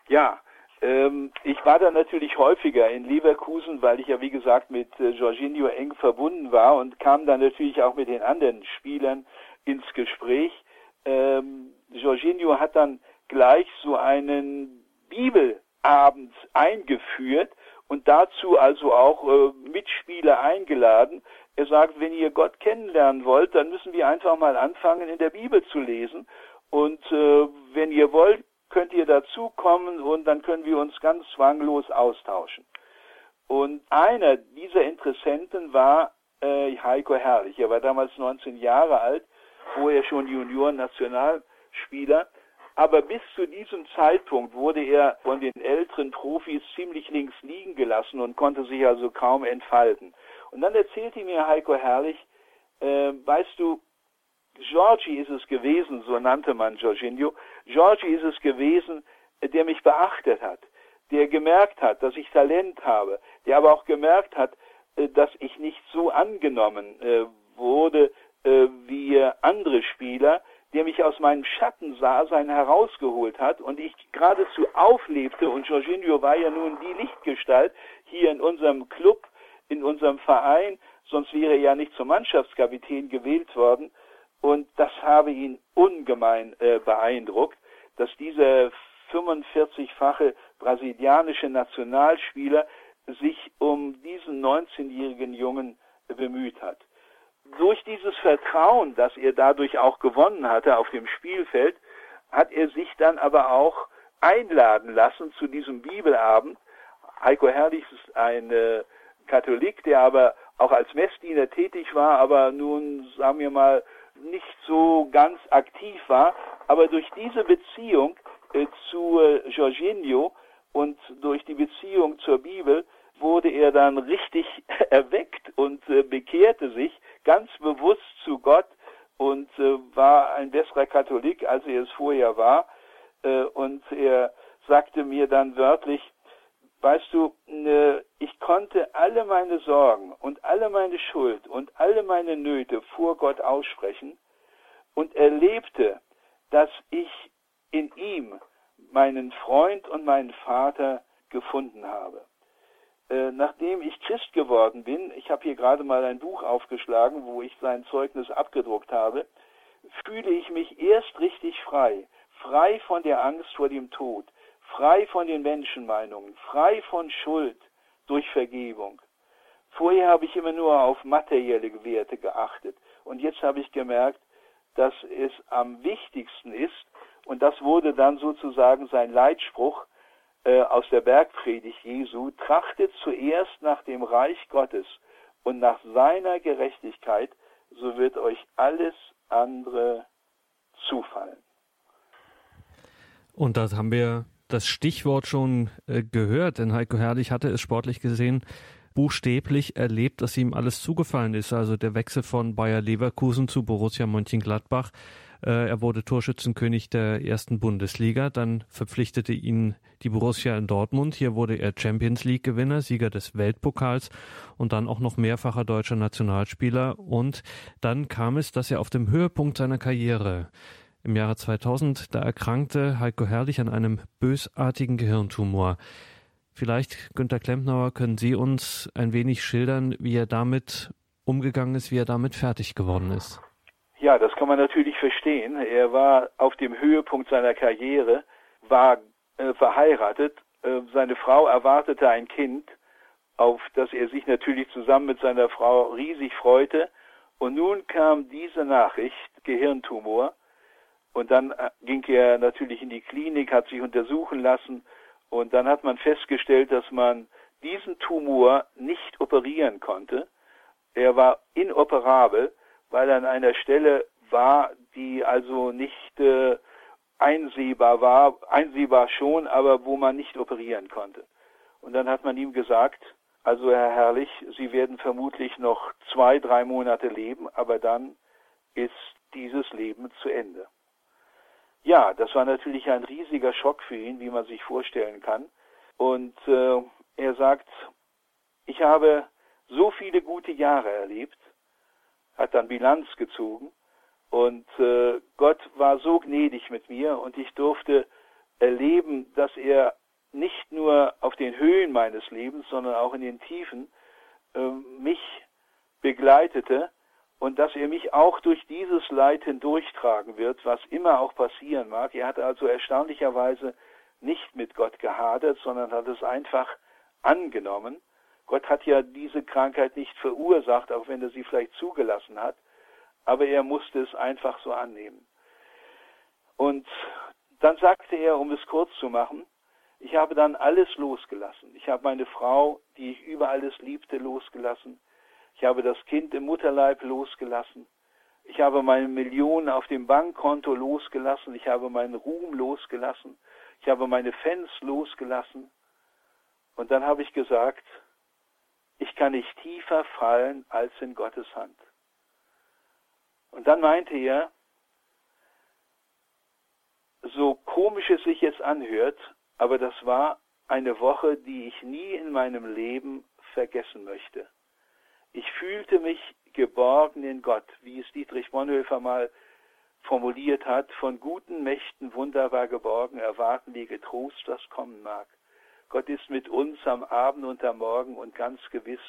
Ja, ähm, ich war da natürlich häufiger in Leverkusen, weil ich ja wie gesagt mit äh, Jorginho eng verbunden war und kam dann natürlich auch mit den anderen Spielern ins Gespräch. Ähm, Jorginho hat dann gleich so einen Bibelabend eingeführt und dazu also auch äh, Mitspieler eingeladen. Er sagt, wenn ihr Gott kennenlernen wollt, dann müssen wir einfach mal anfangen, in der Bibel zu lesen. Und äh, wenn ihr wollt, könnt ihr dazukommen und dann können wir uns ganz zwanglos austauschen. Und einer dieser Interessenten war äh, Heiko Herrlich. Er war damals 19 Jahre alt, vorher schon Junioren-Nationalspieler aber bis zu diesem Zeitpunkt wurde er von den älteren Profis ziemlich links liegen gelassen und konnte sich also kaum entfalten. Und dann erzählte mir Heiko Herrlich, äh, weißt du, Georgi ist es gewesen, so nannte man Jorginho, Georgi ist es gewesen, der mich beachtet hat, der gemerkt hat, dass ich Talent habe, der aber auch gemerkt hat, äh, dass ich nicht so angenommen äh, wurde äh, wie andere Spieler, der mich aus meinem Schatten sah, sein herausgeholt hat und ich geradezu auflebte. Und Jorginho war ja nun die Lichtgestalt hier in unserem Club, in unserem Verein, sonst wäre er ja nicht zum Mannschaftskapitän gewählt worden. Und das habe ihn ungemein äh, beeindruckt, dass dieser 45-fache brasilianische Nationalspieler sich um diesen 19-jährigen Jungen bemüht hat durch dieses Vertrauen, das er dadurch auch gewonnen hatte auf dem Spielfeld, hat er sich dann aber auch einladen lassen zu diesem Bibelabend. Heiko Herrlich ist ein äh, Katholik, der aber auch als Messdiener tätig war, aber nun, sagen wir mal, nicht so ganz aktiv war. Aber durch diese Beziehung äh, zu äh, Jorginho und durch die Beziehung zur Bibel wurde er dann richtig erweckt und bekehrte sich ganz bewusst zu Gott und äh, war ein besserer Katholik, als er es vorher war. Äh, und er sagte mir dann wörtlich, weißt du, äh, ich konnte alle meine Sorgen und alle meine Schuld und alle meine Nöte vor Gott aussprechen und erlebte, dass ich in ihm meinen Freund und meinen Vater gefunden habe. Äh, nachdem ich Christ geworden bin, ich habe hier gerade mal ein Buch aufgeschlagen, wo ich sein Zeugnis abgedruckt habe, fühle ich mich erst richtig frei, frei von der Angst vor dem Tod, frei von den Menschenmeinungen, frei von Schuld durch Vergebung. Vorher habe ich immer nur auf materielle Werte geachtet. Und jetzt habe ich gemerkt, dass es am wichtigsten ist und das wurde dann sozusagen sein Leitspruch äh, aus der Bergpredigt Jesu, trachtet zuerst nach dem Reich Gottes und nach seiner Gerechtigkeit, so wird euch alles andere zufallen. Und das haben wir das Stichwort schon äh, gehört, denn Heiko Herrlich hatte es sportlich gesehen buchstäblich erlebt, dass ihm alles zugefallen ist. Also der Wechsel von Bayer Leverkusen zu Borussia Mönchengladbach. Äh, er wurde Torschützenkönig der ersten Bundesliga. Dann verpflichtete ihn die Borussia in Dortmund. Hier wurde er Champions League Gewinner, Sieger des Weltpokals und dann auch noch mehrfacher deutscher Nationalspieler. Und dann kam es, dass er auf dem Höhepunkt seiner Karriere im Jahre 2000, da erkrankte Heiko Herrlich an einem bösartigen Gehirntumor. Vielleicht, Günter Klempnauer, können Sie uns ein wenig schildern, wie er damit umgegangen ist, wie er damit fertig geworden ist? Ja, das kann man natürlich verstehen. Er war auf dem Höhepunkt seiner Karriere, war äh, verheiratet. Äh, seine Frau erwartete ein Kind, auf das er sich natürlich zusammen mit seiner Frau riesig freute. Und nun kam diese Nachricht, Gehirntumor. Und dann äh, ging er natürlich in die Klinik, hat sich untersuchen lassen und dann hat man festgestellt, dass man diesen Tumor nicht operieren konnte. Er war inoperabel, weil er an einer Stelle war, die also nicht äh, einsehbar war, einsehbar schon, aber wo man nicht operieren konnte. Und dann hat man ihm gesagt, also Herr Herrlich, Sie werden vermutlich noch zwei, drei Monate leben, aber dann ist dieses Leben zu Ende. Ja, das war natürlich ein riesiger Schock für ihn, wie man sich vorstellen kann. Und äh, er sagt, ich habe so viele gute Jahre erlebt, hat dann Bilanz gezogen und äh, Gott war so gnädig mit mir und ich durfte erleben, dass er nicht nur auf den Höhen meines Lebens, sondern auch in den Tiefen äh, mich begleitete und dass er mich auch durch dieses Leid hindurchtragen wird, was immer auch passieren mag. Er hat also erstaunlicherweise nicht mit Gott gehadert, sondern hat es einfach angenommen. Gott hat ja diese Krankheit nicht verursacht, auch wenn er sie vielleicht zugelassen hat, aber er musste es einfach so annehmen. Und dann sagte er, um es kurz zu machen, ich habe dann alles losgelassen. Ich habe meine Frau, die ich über alles liebte, losgelassen. Ich habe das Kind im Mutterleib losgelassen. Ich habe meine Millionen auf dem Bankkonto losgelassen. Ich habe meinen Ruhm losgelassen. Ich habe meine Fans losgelassen. Und dann habe ich gesagt, ich kann nicht tiefer fallen als in Gottes Hand. Und dann meinte er, so komisch es sich jetzt anhört, aber das war eine Woche, die ich nie in meinem Leben vergessen möchte. Ich fühlte mich geborgen in Gott, wie es Dietrich Bonhoeffer mal formuliert hat, von guten Mächten wunderbar geborgen, erwarten die getrost, was kommen mag. Gott ist mit uns am Abend und am Morgen und ganz gewiss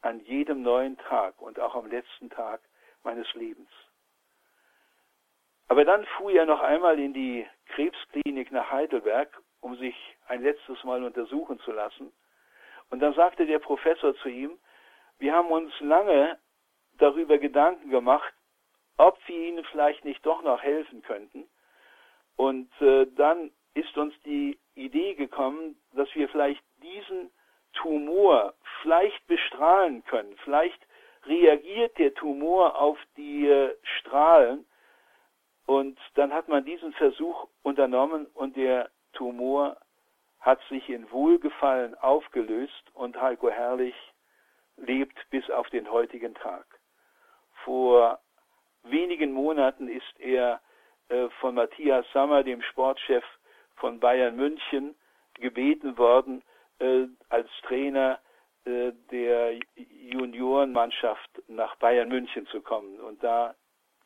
an jedem neuen Tag und auch am letzten Tag meines Lebens. Aber dann fuhr er noch einmal in die Krebsklinik nach Heidelberg, um sich ein letztes Mal untersuchen zu lassen. Und dann sagte der Professor zu ihm, wir haben uns lange darüber Gedanken gemacht, ob wir ihnen vielleicht nicht doch noch helfen könnten. Und äh, dann ist uns die Idee gekommen, dass wir vielleicht diesen Tumor vielleicht bestrahlen können. Vielleicht reagiert der Tumor auf die äh, Strahlen. Und dann hat man diesen Versuch unternommen und der Tumor hat sich in Wohlgefallen aufgelöst und Heiko Herrlich lebt bis auf den heutigen Tag. Vor wenigen Monaten ist er äh, von Matthias Sammer, dem Sportchef von Bayern München, gebeten worden, äh, als Trainer äh, der Juniorenmannschaft nach Bayern München zu kommen. Und da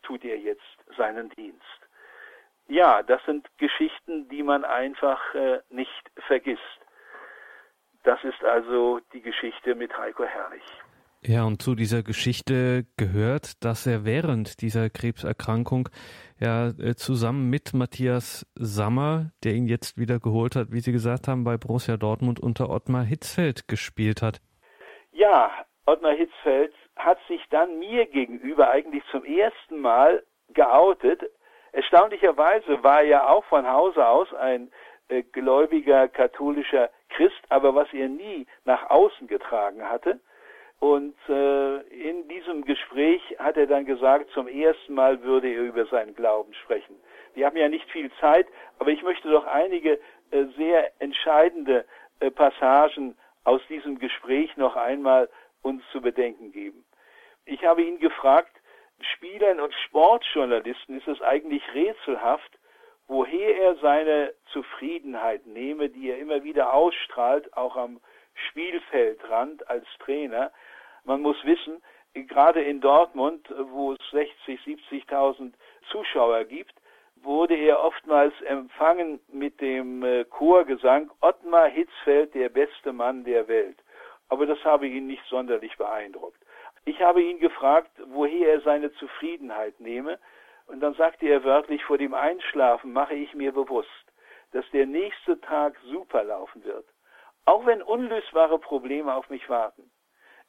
tut er jetzt seinen Dienst. Ja, das sind Geschichten, die man einfach äh, nicht vergisst. Das ist also die Geschichte mit Heiko Herrlich. Ja, und zu dieser Geschichte gehört, dass er während dieser Krebserkrankung ja äh, zusammen mit Matthias Sammer, der ihn jetzt wieder geholt hat, wie Sie gesagt haben, bei Borussia Dortmund unter Ottmar Hitzfeld gespielt hat. Ja, Ottmar Hitzfeld hat sich dann mir gegenüber eigentlich zum ersten Mal geoutet. Erstaunlicherweise war er auch von Hause aus ein äh, gläubiger katholischer Christ, aber was er nie nach außen getragen hatte. Und äh, in diesem Gespräch hat er dann gesagt, zum ersten Mal würde er über seinen Glauben sprechen. Wir haben ja nicht viel Zeit, aber ich möchte doch einige äh, sehr entscheidende äh, Passagen aus diesem Gespräch noch einmal uns zu bedenken geben. Ich habe ihn gefragt, Spielern und Sportjournalisten ist es eigentlich rätselhaft, woher er seine Zufriedenheit nehme, die er immer wieder ausstrahlt, auch am Spielfeldrand als Trainer. Man muss wissen, gerade in Dortmund, wo es 60, 70.000 Zuschauer gibt, wurde er oftmals empfangen mit dem äh, Chorgesang Ottmar Hitzfeld, der beste Mann der Welt. Aber das habe ihn nicht sonderlich beeindruckt. Ich habe ihn gefragt, woher er seine Zufriedenheit nehme, und dann sagte er wörtlich, vor dem Einschlafen mache ich mir bewusst, dass der nächste Tag super laufen wird, auch wenn unlösbare Probleme auf mich warten.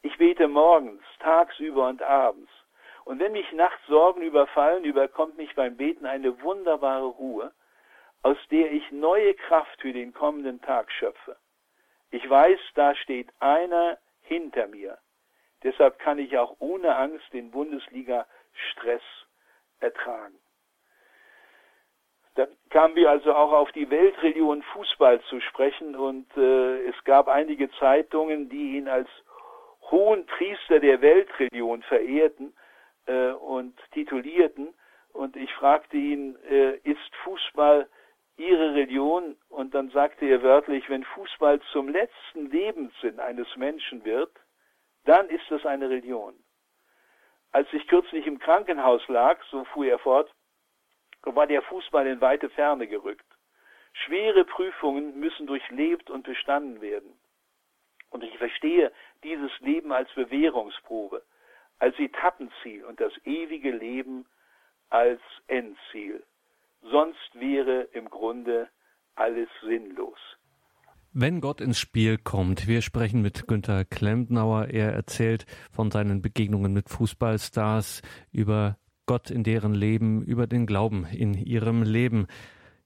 Ich bete morgens, tagsüber und abends. Und wenn mich nachts Sorgen überfallen, überkommt mich beim Beten eine wunderbare Ruhe, aus der ich neue Kraft für den kommenden Tag schöpfe. Ich weiß, da steht einer hinter mir. Deshalb kann ich auch ohne Angst den Bundesliga-Stress ertragen. Dann kamen wir also auch auf die Weltreligion Fußball zu sprechen und äh, es gab einige Zeitungen, die ihn als hohen Priester der Weltreligion verehrten äh, und titulierten. Und ich fragte ihn, äh, ist Fußball Ihre Religion? Und dann sagte er wörtlich, wenn Fußball zum letzten Lebenssinn eines Menschen wird, dann ist das eine Religion. Als ich kürzlich im Krankenhaus lag, so fuhr er fort, war der Fußball in weite Ferne gerückt. Schwere Prüfungen müssen durchlebt und bestanden werden. Und ich verstehe dieses Leben als Bewährungsprobe, als Etappenziel und das ewige Leben als Endziel. Sonst wäre im Grunde alles sinnlos. Wenn Gott ins Spiel kommt, wir sprechen mit Günter Klempnauer. Er erzählt von seinen Begegnungen mit Fußballstars über Gott in deren Leben, über den Glauben in ihrem Leben.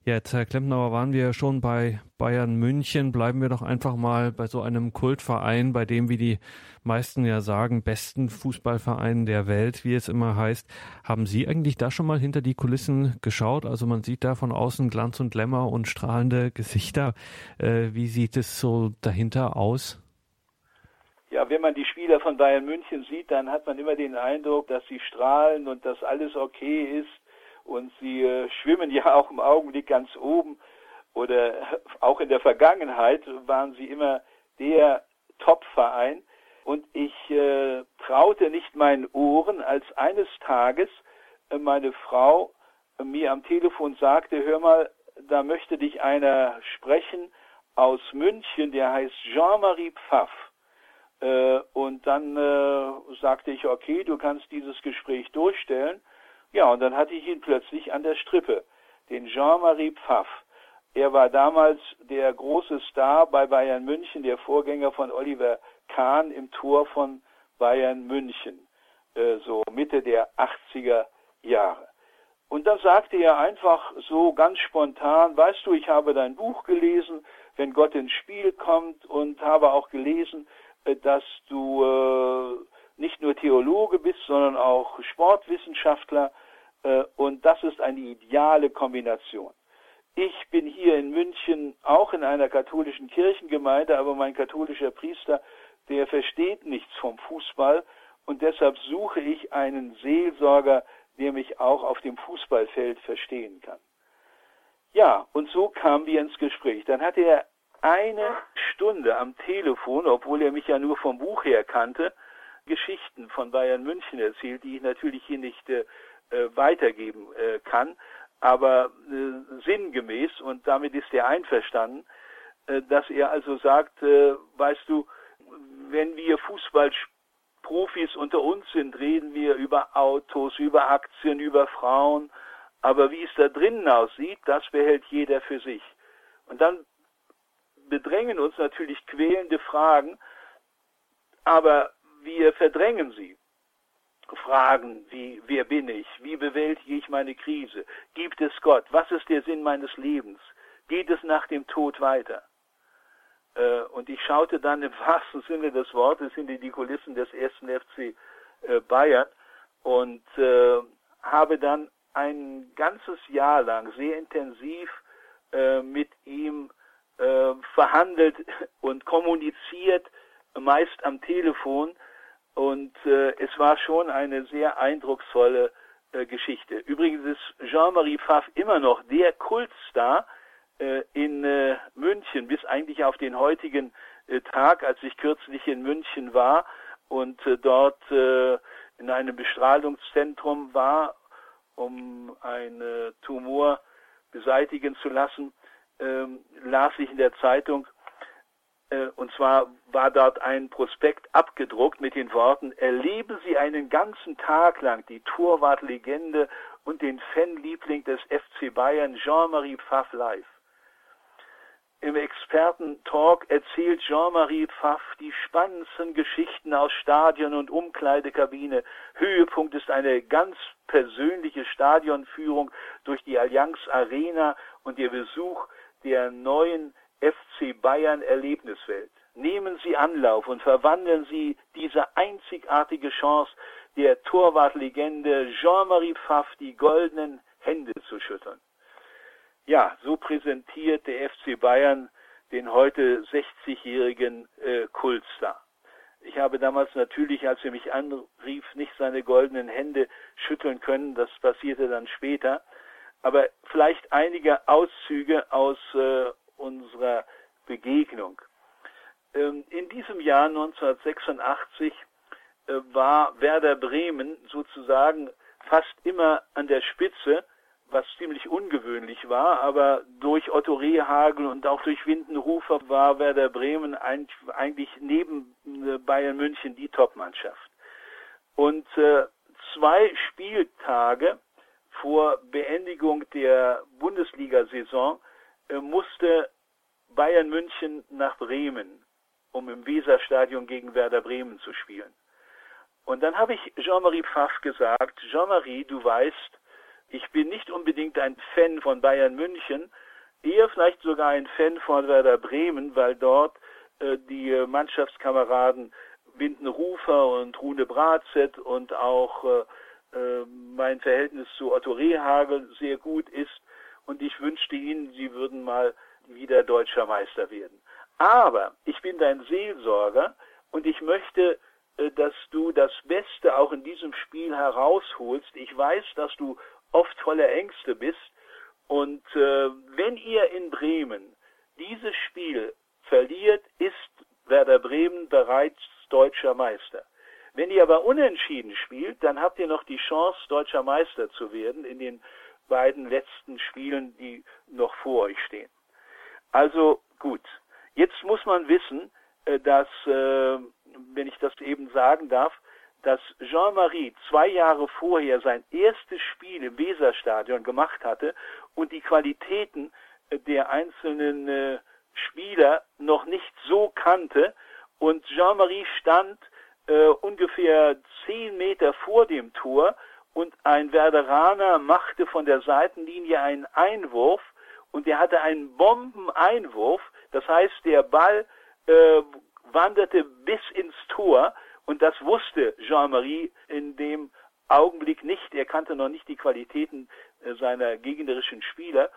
Jetzt, Herr Klempnauer, waren wir schon bei Bayern München. Bleiben wir doch einfach mal bei so einem Kultverein, bei dem, wie die meisten ja sagen, besten Fußballverein der Welt, wie es immer heißt. Haben Sie eigentlich da schon mal hinter die Kulissen geschaut? Also man sieht da von außen Glanz und Lämmer und strahlende Gesichter. Äh, wie sieht es so dahinter aus? Ja, wenn man die Spieler von Bayern München sieht, dann hat man immer den Eindruck, dass sie strahlen und dass alles okay ist und sie äh, schwimmen ja auch im Augenblick ganz oben oder auch in der Vergangenheit waren sie immer der Top-Verein und ich äh, traute nicht meinen Ohren, als eines Tages äh, meine Frau äh, mir am Telefon sagte, hör mal, da möchte dich einer sprechen aus München, der heißt Jean-Marie Pfaff. Äh, und dann äh, sagte ich, okay, du kannst dieses Gespräch durchstellen. Ja, und dann hatte ich ihn plötzlich an der Strippe, den Jean-Marie Pfaff. Er war damals der große Star bei Bayern München, der Vorgänger von Oliver Kahn im Tor von Bayern München, äh, so Mitte der 80er Jahre. Und dann sagte er einfach so ganz spontan, weißt du, ich habe dein Buch gelesen, wenn Gott ins Spiel kommt und habe auch gelesen, äh, dass du äh, nicht nur Theologe bist, sondern auch Sportwissenschaftler und das ist eine ideale Kombination. Ich bin hier in München auch in einer katholischen Kirchengemeinde, aber mein katholischer Priester, der versteht nichts vom Fußball und deshalb suche ich einen Seelsorger, der mich auch auf dem Fußballfeld verstehen kann. Ja, und so kamen wir ins Gespräch. Dann hat er eine Stunde am Telefon, obwohl er mich ja nur vom Buch her kannte, Geschichten von Bayern München erzählt, die ich natürlich hier nicht äh, äh, weitergeben äh, kann, aber äh, sinngemäß und damit ist er einverstanden, äh, dass er also sagt, äh, weißt du, wenn wir Fußball Profis unter uns sind, reden wir über Autos, über Aktien, über Frauen. Aber wie es da drinnen aussieht, das behält jeder für sich. Und dann bedrängen uns natürlich quälende Fragen, aber wir verdrängen sie. Fragen wie, wer bin ich? Wie bewältige ich meine Krise? Gibt es Gott? Was ist der Sinn meines Lebens? Geht es nach dem Tod weiter? Äh, und ich schaute dann im wahrsten Sinne des Wortes hinter die Kulissen des ersten FC äh, Bayern und äh, habe dann ein ganzes Jahr lang sehr intensiv mit ihm verhandelt und kommuniziert, meist am Telefon. Und es war schon eine sehr eindrucksvolle Geschichte. Übrigens ist Jean-Marie Pfaff immer noch der Kultstar äh, in äh, München bis eigentlich auf den heutigen äh, Tag, als ich kürzlich in München war und dort in einem Bestrahlungszentrum war, um einen Tumor beseitigen zu lassen, ähm, las ich in der Zeitung, und zwar war dort ein Prospekt abgedruckt mit den Worten, erleben Sie einen ganzen Tag lang die Torwartlegende und den Fanliebling des FC Bayern Jean-Marie Pfaff live. Im Experten-Talk erzählt Jean-Marie Pfaff die spannendsten Geschichten aus Stadion und Umkleidekabine. Höhepunkt ist eine ganz persönliche Stadionführung durch die Allianz Arena und der Besuch der neuen FC Bayern Erlebniswelt. Nehmen Sie Anlauf und verwandeln Sie diese einzigartige Chance der Torwartlegende Jean-Marie Pfaff die goldenen Hände zu schütteln. Ja, so präsentiert der FC Bayern den heute 60-jährigen äh, Kultstar. Ich habe damals natürlich, als er mich anrief, nicht seine goldenen Hände schütteln können. Das passierte dann später. Aber vielleicht einige Auszüge aus äh, unserer Begegnung. Ähm, in diesem Jahr 1986 äh, war Werder Bremen sozusagen fast immer an der Spitze was ziemlich ungewöhnlich war, aber durch Otto Rehagel und auch durch Windenrufer war Werder Bremen eigentlich neben äh, Bayern München die Topmannschaft. Und äh, zwei Spieltage vor Beendigung der Bundesliga-Saison musste Bayern München nach Bremen, um im Weserstadion gegen Werder Bremen zu spielen. Und dann habe ich Jean-Marie Pfaff gesagt, Jean-Marie, du weißt, ich bin nicht unbedingt ein Fan von Bayern München, eher vielleicht sogar ein Fan von Werder Bremen, weil dort äh, die Mannschaftskameraden Windenrufer und Rune Brazet und auch äh, äh, mein Verhältnis zu Otto Rehagel sehr gut ist und ich wünschte Ihnen, Sie würden mal wieder deutscher Meister werden. Aber ich bin dein Seelsorger und ich möchte, äh, dass du das Beste auch in diesem Spiel herausholst. Ich weiß, dass du oft voller Ängste bist. Und äh, wenn ihr in Bremen dieses Spiel verliert, ist Werder Bremen bereits deutscher Meister. Wenn ihr aber unentschieden spielt, dann habt ihr noch die Chance, deutscher Meister zu werden in den beiden letzten Spielen, die noch vor euch stehen. Also gut, jetzt muss man wissen, äh, dass, äh, wenn ich das eben sagen darf, dass Jean-Marie zwei Jahre vorher sein erstes Spiel im Weserstadion gemacht hatte und die Qualitäten äh, der einzelnen Spieler noch nicht so kannte. Und Jean-Marie stand äh, ungefähr zehn Meter vor dem Tor und ein Werderaner machte von der Seitenlinie einen Einwurf und er hatte einen Bombeneinwurf. Das heißt, der Ball äh, wanderte bis ins Tor und das wusste Jean-Marie in dem Augenblick nicht. Er kannte noch nicht die Qualitäten äh, seiner gegnerischen Spieler.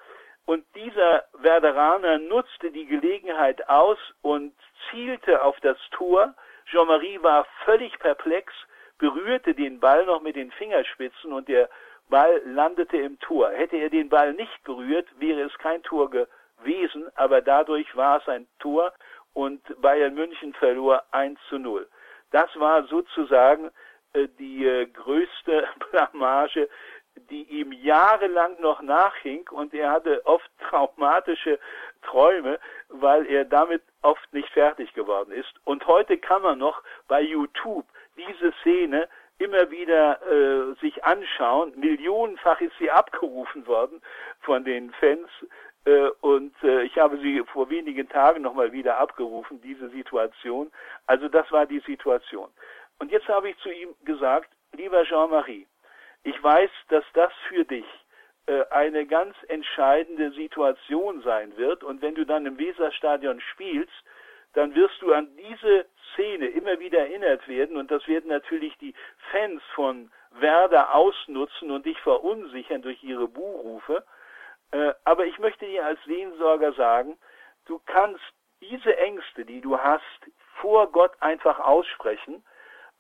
Und dieser Werderaner nutzte die Gelegenheit aus und zielte auf das Tor. Jean-Marie war völlig perplex, berührte den Ball noch mit den Fingerspitzen und der Ball landete im Tor. Hätte er den Ball nicht berührt, wäre es kein Tor gewesen, aber dadurch war es ein Tor und Bayern München verlor 1 zu 0. Das war sozusagen äh, die äh, größte Blamage, die ihm jahrelang noch nachhing und er hatte oft traumatische Träume, weil er damit oft nicht fertig geworden ist. Und heute kann man noch bei YouTube diese Szene immer wieder äh, sich anschauen. Millionenfach ist sie abgerufen worden von den Fans äh, und äh, ich habe sie vor wenigen Tagen nochmal wieder abgerufen, diese Situation. Also das war die Situation. Und jetzt habe ich zu ihm gesagt, lieber Jean-Marie, ich weiß, dass das für dich äh, eine ganz entscheidende Situation sein wird. Und wenn du dann im Weserstadion spielst, dann wirst du an diese Szene immer wieder erinnert werden. Und das werden natürlich die Fans von Werder ausnutzen und dich verunsichern durch ihre Buhrufe. Äh, aber ich möchte dir als Sehensorger sagen, du kannst diese Ängste, die du hast, vor Gott einfach aussprechen.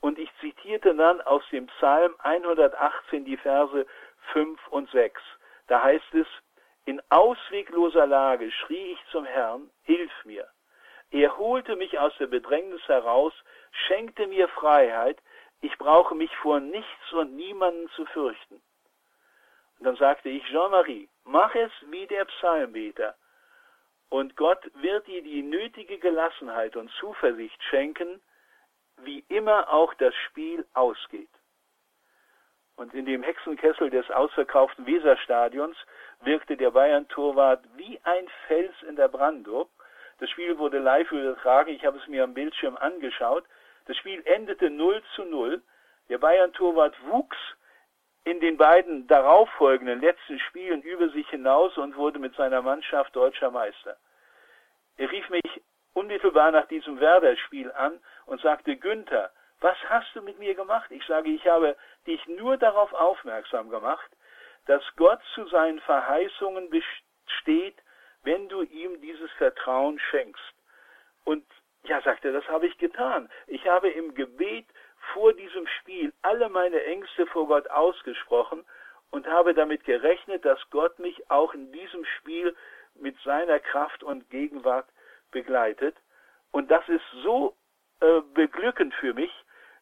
Und ich zitierte dann aus dem Psalm 118 die Verse 5 und 6. Da heißt es, in auswegloser Lage schrie ich zum Herrn, hilf mir. Er holte mich aus der Bedrängnis heraus, schenkte mir Freiheit, ich brauche mich vor nichts und niemanden zu fürchten. Und dann sagte ich, Jean-Marie, mach es wie der Psalmbeter. Und Gott wird dir die nötige Gelassenheit und Zuversicht schenken, wie immer auch das Spiel ausgeht. Und in dem Hexenkessel des ausverkauften Weserstadions wirkte der Bayern-Torwart wie ein Fels in der Brandung. Das Spiel wurde live übertragen, ich habe es mir am Bildschirm angeschaut. Das Spiel endete 0 zu 0. Der Bayern-Torwart wuchs in den beiden darauffolgenden letzten Spielen über sich hinaus und wurde mit seiner Mannschaft deutscher Meister. Er rief mich unmittelbar nach diesem Werder-Spiel an und sagte, Günther, was hast du mit mir gemacht? Ich sage, ich habe dich nur darauf aufmerksam gemacht, dass Gott zu seinen Verheißungen besteht, wenn du ihm dieses Vertrauen schenkst. Und ja, sagt er, das habe ich getan. Ich habe im Gebet vor diesem Spiel alle meine Ängste vor Gott ausgesprochen und habe damit gerechnet, dass Gott mich auch in diesem Spiel mit seiner Kraft und Gegenwart begleitet. Und das ist so äh, beglückend für mich,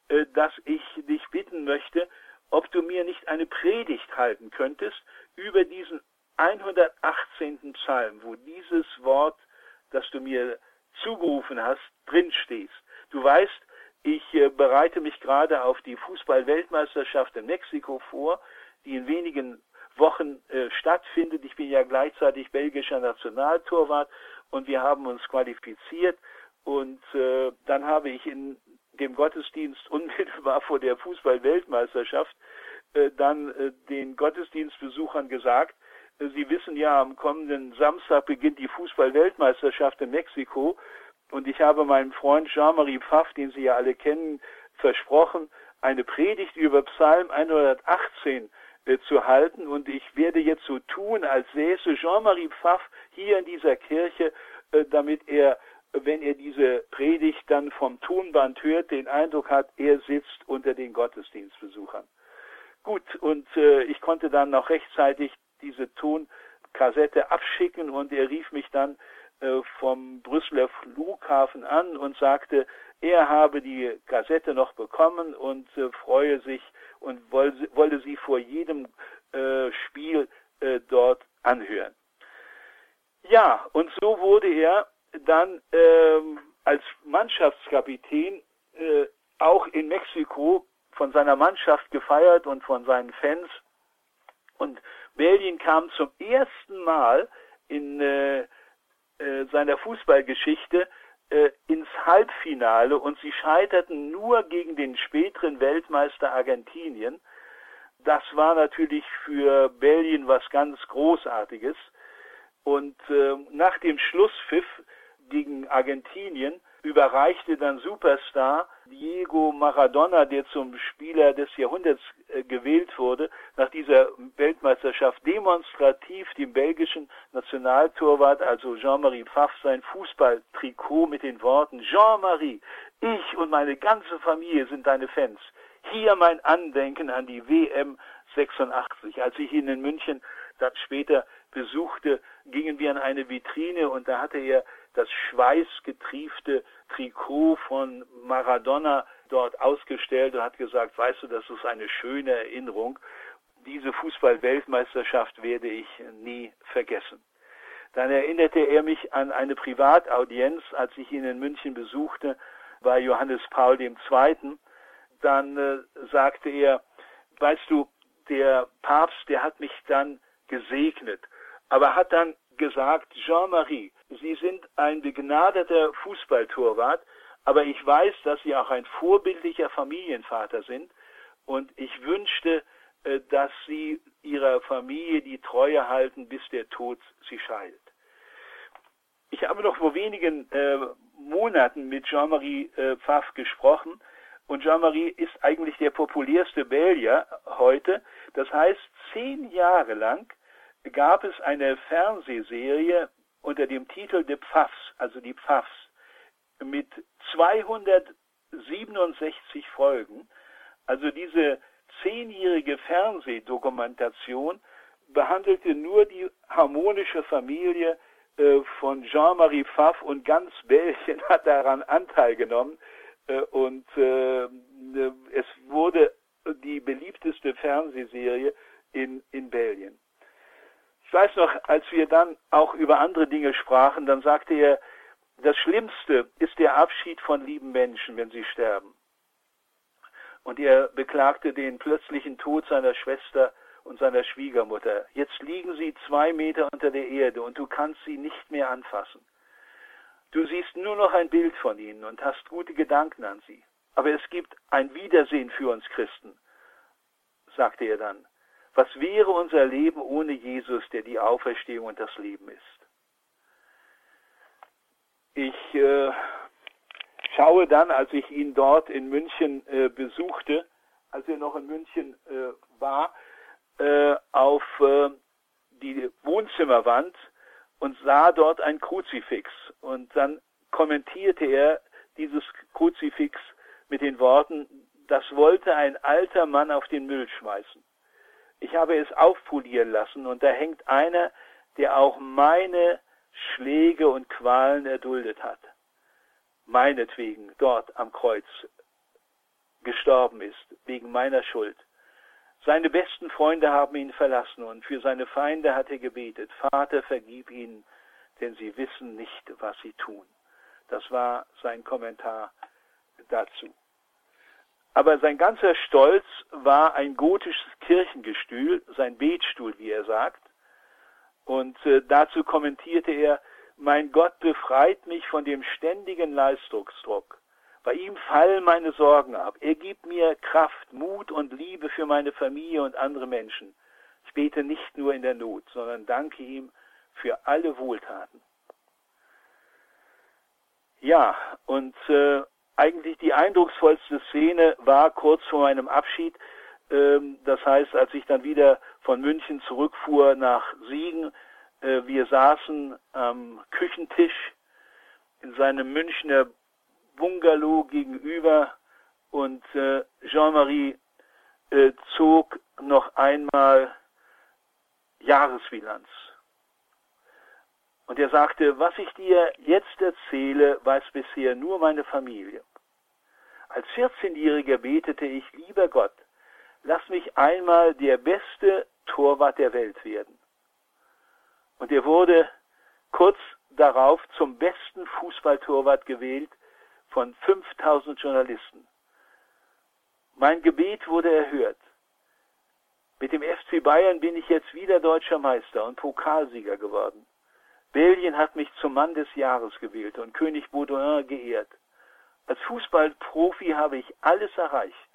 äh, dass ich dich bitten möchte, ob du mir nicht eine Predigt halten könntest über diesen 118. Psalm, wo dieses Wort, das du mir zugerufen hast, drinstehst. Du weißt, ich äh, bereite mich gerade auf die Fußball-Weltmeisterschaft in Mexiko vor, die in wenigen Wochen äh, stattfindet. Ich bin ja gleichzeitig belgischer Nationaltorwart und wir haben uns qualifiziert. Und äh, dann habe ich in dem Gottesdienst unmittelbar vor der Fußball-Weltmeisterschaft äh, dann äh, den Gottesdienstbesuchern gesagt, Sie wissen ja, am kommenden Samstag beginnt die Fußball-Weltmeisterschaft in Mexiko und ich habe meinem Freund Jean-Marie Pfaff, den Sie ja alle kennen, versprochen, eine Predigt über Psalm 118 äh, zu halten und ich werde jetzt so tun, als säße Jean-Marie Pfaff hier in dieser Kirche, äh, damit er wenn er diese Predigt dann vom Tonband hört, den Eindruck hat, er sitzt unter den Gottesdienstbesuchern. Gut, und äh, ich konnte dann noch rechtzeitig diese Tonkassette abschicken und er rief mich dann äh, vom Brüsseler Flughafen an und sagte, er habe die Kassette noch bekommen und äh, freue sich und wolle, wolle sie vor jedem äh, Spiel äh, dort anhören. Ja, und so wurde er dann ähm, als Mannschaftskapitän äh, auch in Mexiko von seiner Mannschaft gefeiert und von seinen Fans. Und Belgien kam zum ersten Mal in äh, äh, seiner Fußballgeschichte äh, ins Halbfinale und sie scheiterten nur gegen den späteren Weltmeister Argentinien. Das war natürlich für Belgien was ganz Großartiges. Und äh, nach dem Schlusspfiff gegen Argentinien überreichte dann Superstar Diego Maradona, der zum Spieler des Jahrhunderts äh, gewählt wurde, nach dieser Weltmeisterschaft demonstrativ dem belgischen Nationaltorwart, also Jean-Marie Pfaff, sein Fußballtrikot mit den Worten Jean-Marie, ich und meine ganze Familie sind deine Fans. Hier mein Andenken an die WM 86. Als ich ihn in München dann später besuchte, gingen wir an eine Vitrine und da hatte er das schweißgetriefte Trikot von Maradona dort ausgestellt und hat gesagt, weißt du, das ist eine schöne Erinnerung. Diese Fußball-Weltmeisterschaft werde ich nie vergessen. Dann erinnerte er mich an eine Privataudienz, als ich ihn in München besuchte, bei Johannes Paul II. dann äh, sagte er, weißt du, der Papst, der hat mich dann gesegnet, aber hat dann gesagt, Jean-Marie, Sie sind ein begnadeter Fußballtorwart, aber ich weiß, dass Sie auch ein vorbildlicher Familienvater sind und ich wünschte, äh, dass Sie Ihrer Familie die Treue halten, bis der Tod Sie scheidet. Ich habe noch vor wenigen äh, Monaten mit Jean-Marie äh, Pfaff gesprochen und Jean-Marie ist eigentlich der populärste Belgier heute. Das heißt, zehn Jahre lang gab es eine Fernsehserie unter dem Titel The Pfaffs, also die Pfaffs, mit 267 Folgen. Also diese zehnjährige Fernsehdokumentation behandelte nur die harmonische Familie äh, von Jean-Marie Pfaff und ganz Belgien hat daran Anteil genommen. Äh, und äh, es wurde die beliebteste Fernsehserie in, in Belgien. Ich weiß noch, als wir dann auch über andere Dinge sprachen, dann sagte er, das Schlimmste ist der Abschied von lieben Menschen, wenn sie sterben. Und er beklagte den plötzlichen Tod seiner Schwester und seiner Schwiegermutter. Jetzt liegen sie zwei Meter unter der Erde und du kannst sie nicht mehr anfassen. Du siehst nur noch ein Bild von ihnen und hast gute Gedanken an sie. Aber es gibt ein Wiedersehen für uns Christen, sagte er dann. Was wäre unser Leben ohne Jesus, der die Auferstehung und das Leben ist? Ich äh, schaue dann, als ich ihn dort in München äh, besuchte, als er noch in München äh, war, äh, auf äh, die Wohnzimmerwand und sah dort ein Kruzifix. Und dann kommentierte er dieses Kruzifix mit den Worten, das wollte ein alter Mann auf den Müll schmeißen. Ich habe es aufpolieren lassen und da hängt einer, der auch meine Schläge und Qualen erduldet hat. Meinetwegen dort am Kreuz gestorben ist, wegen meiner Schuld. Seine besten Freunde haben ihn verlassen und für seine Feinde hat er gebetet. Vater, vergib ihnen, denn sie wissen nicht, was sie tun. Das war sein Kommentar dazu. Aber sein ganzer Stolz war ein gotisches Kirchengestühl, sein Betstuhl, wie er sagt. Und äh, dazu kommentierte er, mein Gott befreit mich von dem ständigen Leistungsdruck. Bei ihm fallen meine Sorgen ab. Er gibt mir Kraft, Mut und Liebe für meine Familie und andere Menschen. Ich bete nicht nur in der Not, sondern danke ihm für alle Wohltaten. Ja, und äh, eigentlich die eindrucksvollste Szene war kurz vor meinem Abschied. Ähm, das heißt, als ich dann wieder von München zurückfuhr nach Siegen, äh, wir saßen am Küchentisch in seinem Münchner Bungalow gegenüber und äh, Jean-Marie äh, zog noch einmal Jahresbilanz. Und er sagte, was ich dir jetzt erzähle, weiß bisher nur meine Familie. Als 14-Jähriger betete ich, lieber Gott, lass mich einmal der beste Torwart der Welt werden. Und er wurde kurz darauf zum besten Fußballtorwart gewählt von 5000 Journalisten. Mein Gebet wurde erhört. Mit dem FC Bayern bin ich jetzt wieder deutscher Meister und Pokalsieger geworden. Belgien hat mich zum Mann des Jahres gewählt und König Baudouin geehrt. Als Fußballprofi habe ich alles erreicht.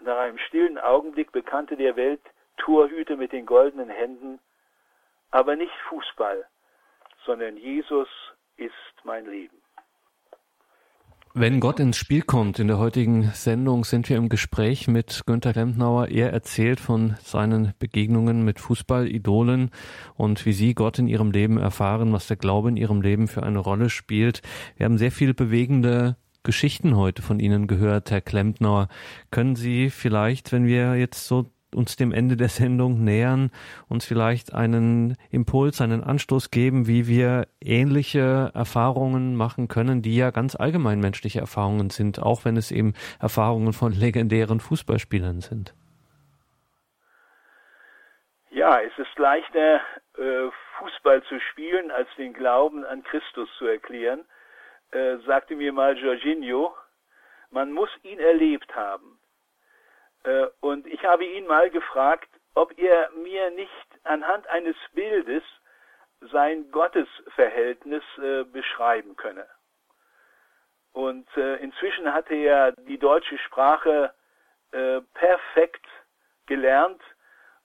Nach einem stillen Augenblick bekannte der Welt Torhüte mit den goldenen Händen, aber nicht Fußball, sondern Jesus ist mein Leben. Wenn Gott ins Spiel kommt, in der heutigen Sendung sind wir im Gespräch mit Günter Rentnauer. Er erzählt von seinen Begegnungen mit Fußballidolen und wie Sie Gott in Ihrem Leben erfahren, was der Glaube in Ihrem Leben für eine Rolle spielt. Wir haben sehr viel bewegende Geschichten heute von Ihnen gehört, Herr Klempnauer. Können Sie vielleicht, wenn wir jetzt so uns dem Ende der Sendung nähern, uns vielleicht einen Impuls, einen Anstoß geben, wie wir ähnliche Erfahrungen machen können, die ja ganz allgemein menschliche Erfahrungen sind, auch wenn es eben Erfahrungen von legendären Fußballspielern sind. Ja, es ist leichter, äh, Fußball zu spielen, als den Glauben an Christus zu erklären, äh, sagte mir mal Jorginho, Man muss ihn erlebt haben. Äh, und ich habe ihn mal gefragt, ob er mir nicht anhand eines Bildes sein Gottesverhältnis äh, beschreiben könne. Und äh, inzwischen hatte er die deutsche Sprache perfekt gelernt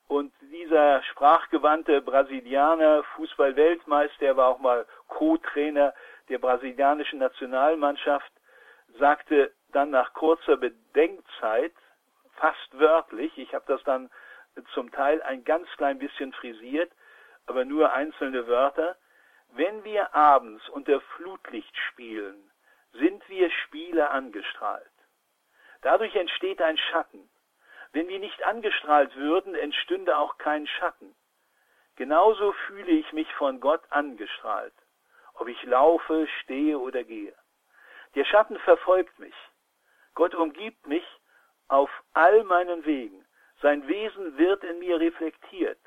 und dieser sprachgewandte Brasilianer, Fußballweltmeister, er war auch mal Co-Trainer der brasilianischen Nationalmannschaft, sagte dann nach kurzer Bedenkzeit, fast wörtlich, ich habe das dann zum Teil ein ganz klein bisschen frisiert, aber nur einzelne Wörter, wenn wir abends unter Flutlicht spielen, sind wir Spieler angestrahlt. Dadurch entsteht ein Schatten. Wenn wir nicht angestrahlt würden, entstünde auch kein Schatten. Genauso fühle ich mich von Gott angestrahlt, ob ich laufe, stehe oder gehe. Der Schatten verfolgt mich. Gott umgibt mich auf all meinen Wegen. Sein Wesen wird in mir reflektiert.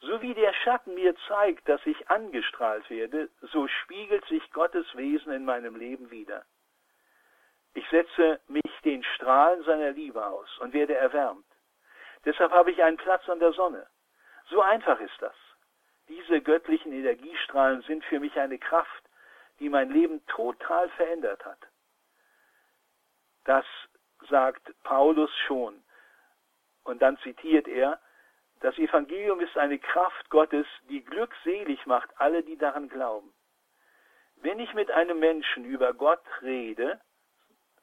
So wie der Schatten mir zeigt, dass ich angestrahlt werde, so spiegelt sich Gottes Wesen in meinem Leben wieder. Ich setze mich den Strahlen seiner Liebe aus und werde erwärmt. Deshalb habe ich einen Platz an der Sonne. So einfach ist das. Diese göttlichen Energiestrahlen sind für mich eine Kraft, die mein Leben total verändert hat. Das sagt Paulus schon. Und dann zitiert er, das Evangelium ist eine Kraft Gottes, die glückselig macht alle, die daran glauben. Wenn ich mit einem Menschen über Gott rede,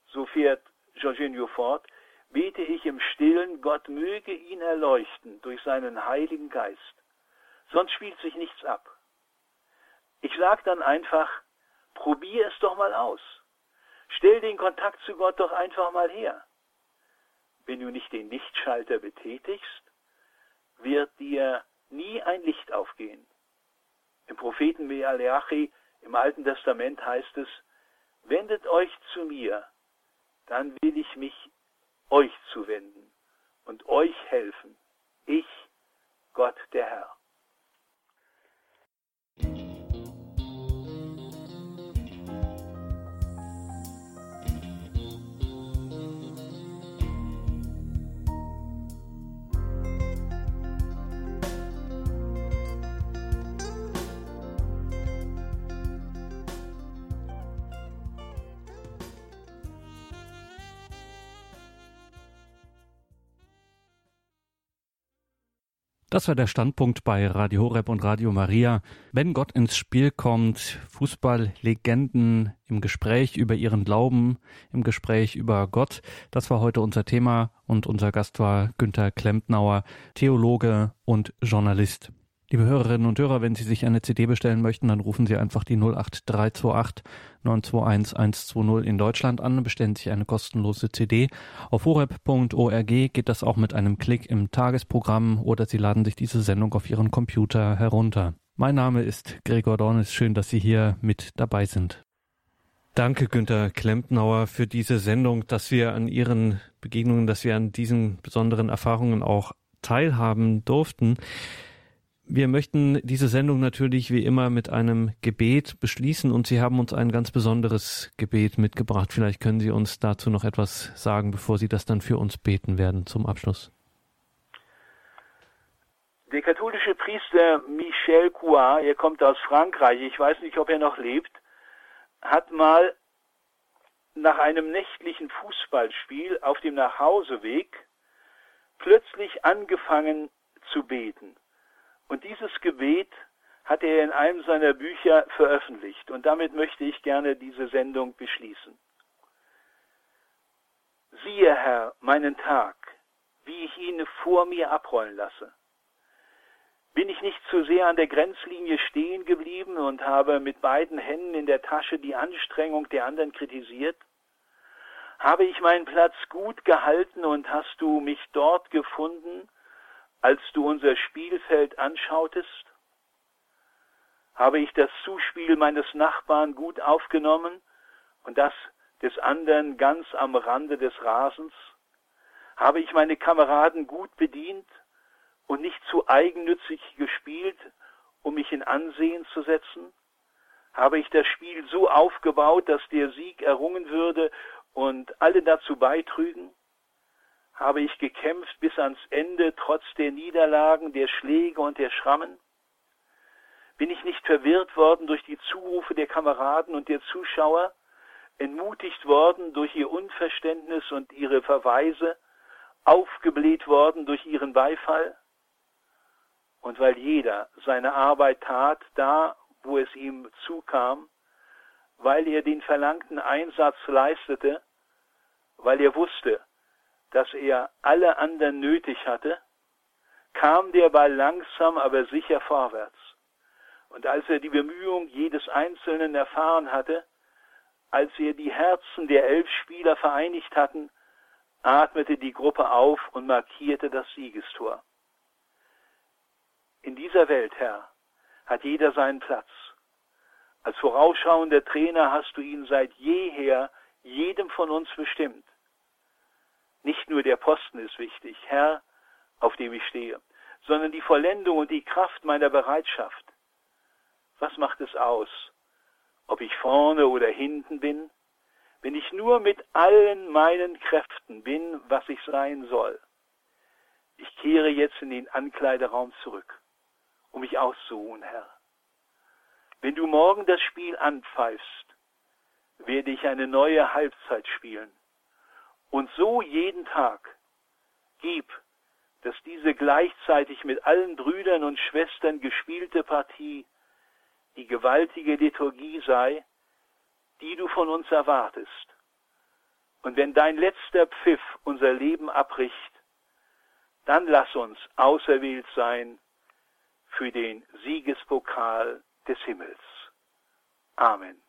so fährt Jorginho fort, bete ich im Stillen, Gott möge ihn erleuchten durch seinen Heiligen Geist. Sonst spielt sich nichts ab. Ich sage dann einfach, probier es doch mal aus. Stell den Kontakt zu Gott doch einfach mal her. Wenn du nicht den Lichtschalter betätigst, wird dir nie ein Licht aufgehen. Im Propheten Mealeachi im Alten Testament heißt es, wendet euch zu mir, dann will ich mich euch zuwenden und euch helfen. Ich, Gott der Herr. Das war der Standpunkt bei Radio Horeb und Radio Maria. Wenn Gott ins Spiel kommt, Fußballlegenden im Gespräch über ihren Glauben, im Gespräch über Gott. Das war heute unser Thema und unser Gast war Günther Klempnauer, Theologe und Journalist. Liebe Hörerinnen und Hörer, wenn Sie sich eine CD bestellen möchten, dann rufen Sie einfach die 08328 921 120 in Deutschland an, bestellen sich eine kostenlose CD. Auf horeb.org geht das auch mit einem Klick im Tagesprogramm oder Sie laden sich diese Sendung auf Ihren Computer herunter. Mein Name ist Gregor Dornis, schön, dass Sie hier mit dabei sind. Danke, Günter Klempnauer, für diese Sendung, dass wir an Ihren Begegnungen, dass wir an diesen besonderen Erfahrungen auch teilhaben durften. Wir möchten diese Sendung natürlich wie immer mit einem Gebet beschließen und Sie haben uns ein ganz besonderes Gebet mitgebracht. Vielleicht können Sie uns dazu noch etwas sagen, bevor Sie das dann für uns beten werden zum Abschluss. Der katholische Priester Michel Couat, er kommt aus Frankreich, ich weiß nicht, ob er noch lebt, hat mal nach einem nächtlichen Fußballspiel auf dem Nachhauseweg plötzlich angefangen zu beten. Und dieses Gebet hat er in einem seiner Bücher veröffentlicht. Und damit möchte ich gerne diese Sendung beschließen. Siehe, Herr, meinen Tag, wie ich ihn vor mir abrollen lasse. Bin ich nicht zu sehr an der Grenzlinie stehen geblieben und habe mit beiden Händen in der Tasche die Anstrengung der anderen kritisiert? Habe ich meinen Platz gut gehalten und hast du mich dort gefunden, als du unser Spielfeld anschautest? Habe ich das Zuspiel meines Nachbarn gut aufgenommen und das des anderen ganz am Rande des Rasens? Habe ich meine Kameraden gut bedient und nicht zu eigennützig gespielt, um mich in Ansehen zu setzen? Habe ich das Spiel so aufgebaut, dass der Sieg errungen würde und alle dazu beitrügen? Habe ich gekämpft bis ans Ende, trotz der Niederlagen, der Schläge und der Schrammen? Bin ich nicht verwirrt worden durch die Zurufe der Kameraden und der Zuschauer, entmutigt worden durch ihr Unverständnis und ihre Verweise, aufgebläht worden durch ihren Beifall? Und weil jeder seine Arbeit tat, da, wo es ihm zukam, weil er den verlangten Einsatz leistete, weil er wusste, dass er alle anderen nötig hatte, kam der Ball langsam, aber sicher vorwärts. Und als er die Bemühung jedes Einzelnen erfahren hatte, als er die Herzen der elf Spieler vereinigt hatten, atmete die Gruppe auf und markierte das Siegestor. In dieser Welt, Herr, hat jeder seinen Platz. Als vorausschauender Trainer hast du ihn seit jeher jedem von uns bestimmt. Nicht nur der Posten ist wichtig, Herr, auf dem ich stehe, sondern die Vollendung und die Kraft meiner Bereitschaft. Was macht es aus, ob ich vorne oder hinten bin, wenn ich nur mit allen meinen Kräften bin, was ich sein soll? Ich kehre jetzt in den Ankleideraum zurück, um mich auszuruhen, Herr. Wenn du morgen das Spiel anpfeifst, werde ich eine neue Halbzeit spielen. Und so jeden Tag. Gib, dass diese gleichzeitig mit allen Brüdern und Schwestern gespielte Partie die gewaltige Liturgie sei, die du von uns erwartest. Und wenn dein letzter Pfiff unser Leben abbricht, dann lass uns auserwählt sein für den Siegespokal des Himmels. Amen.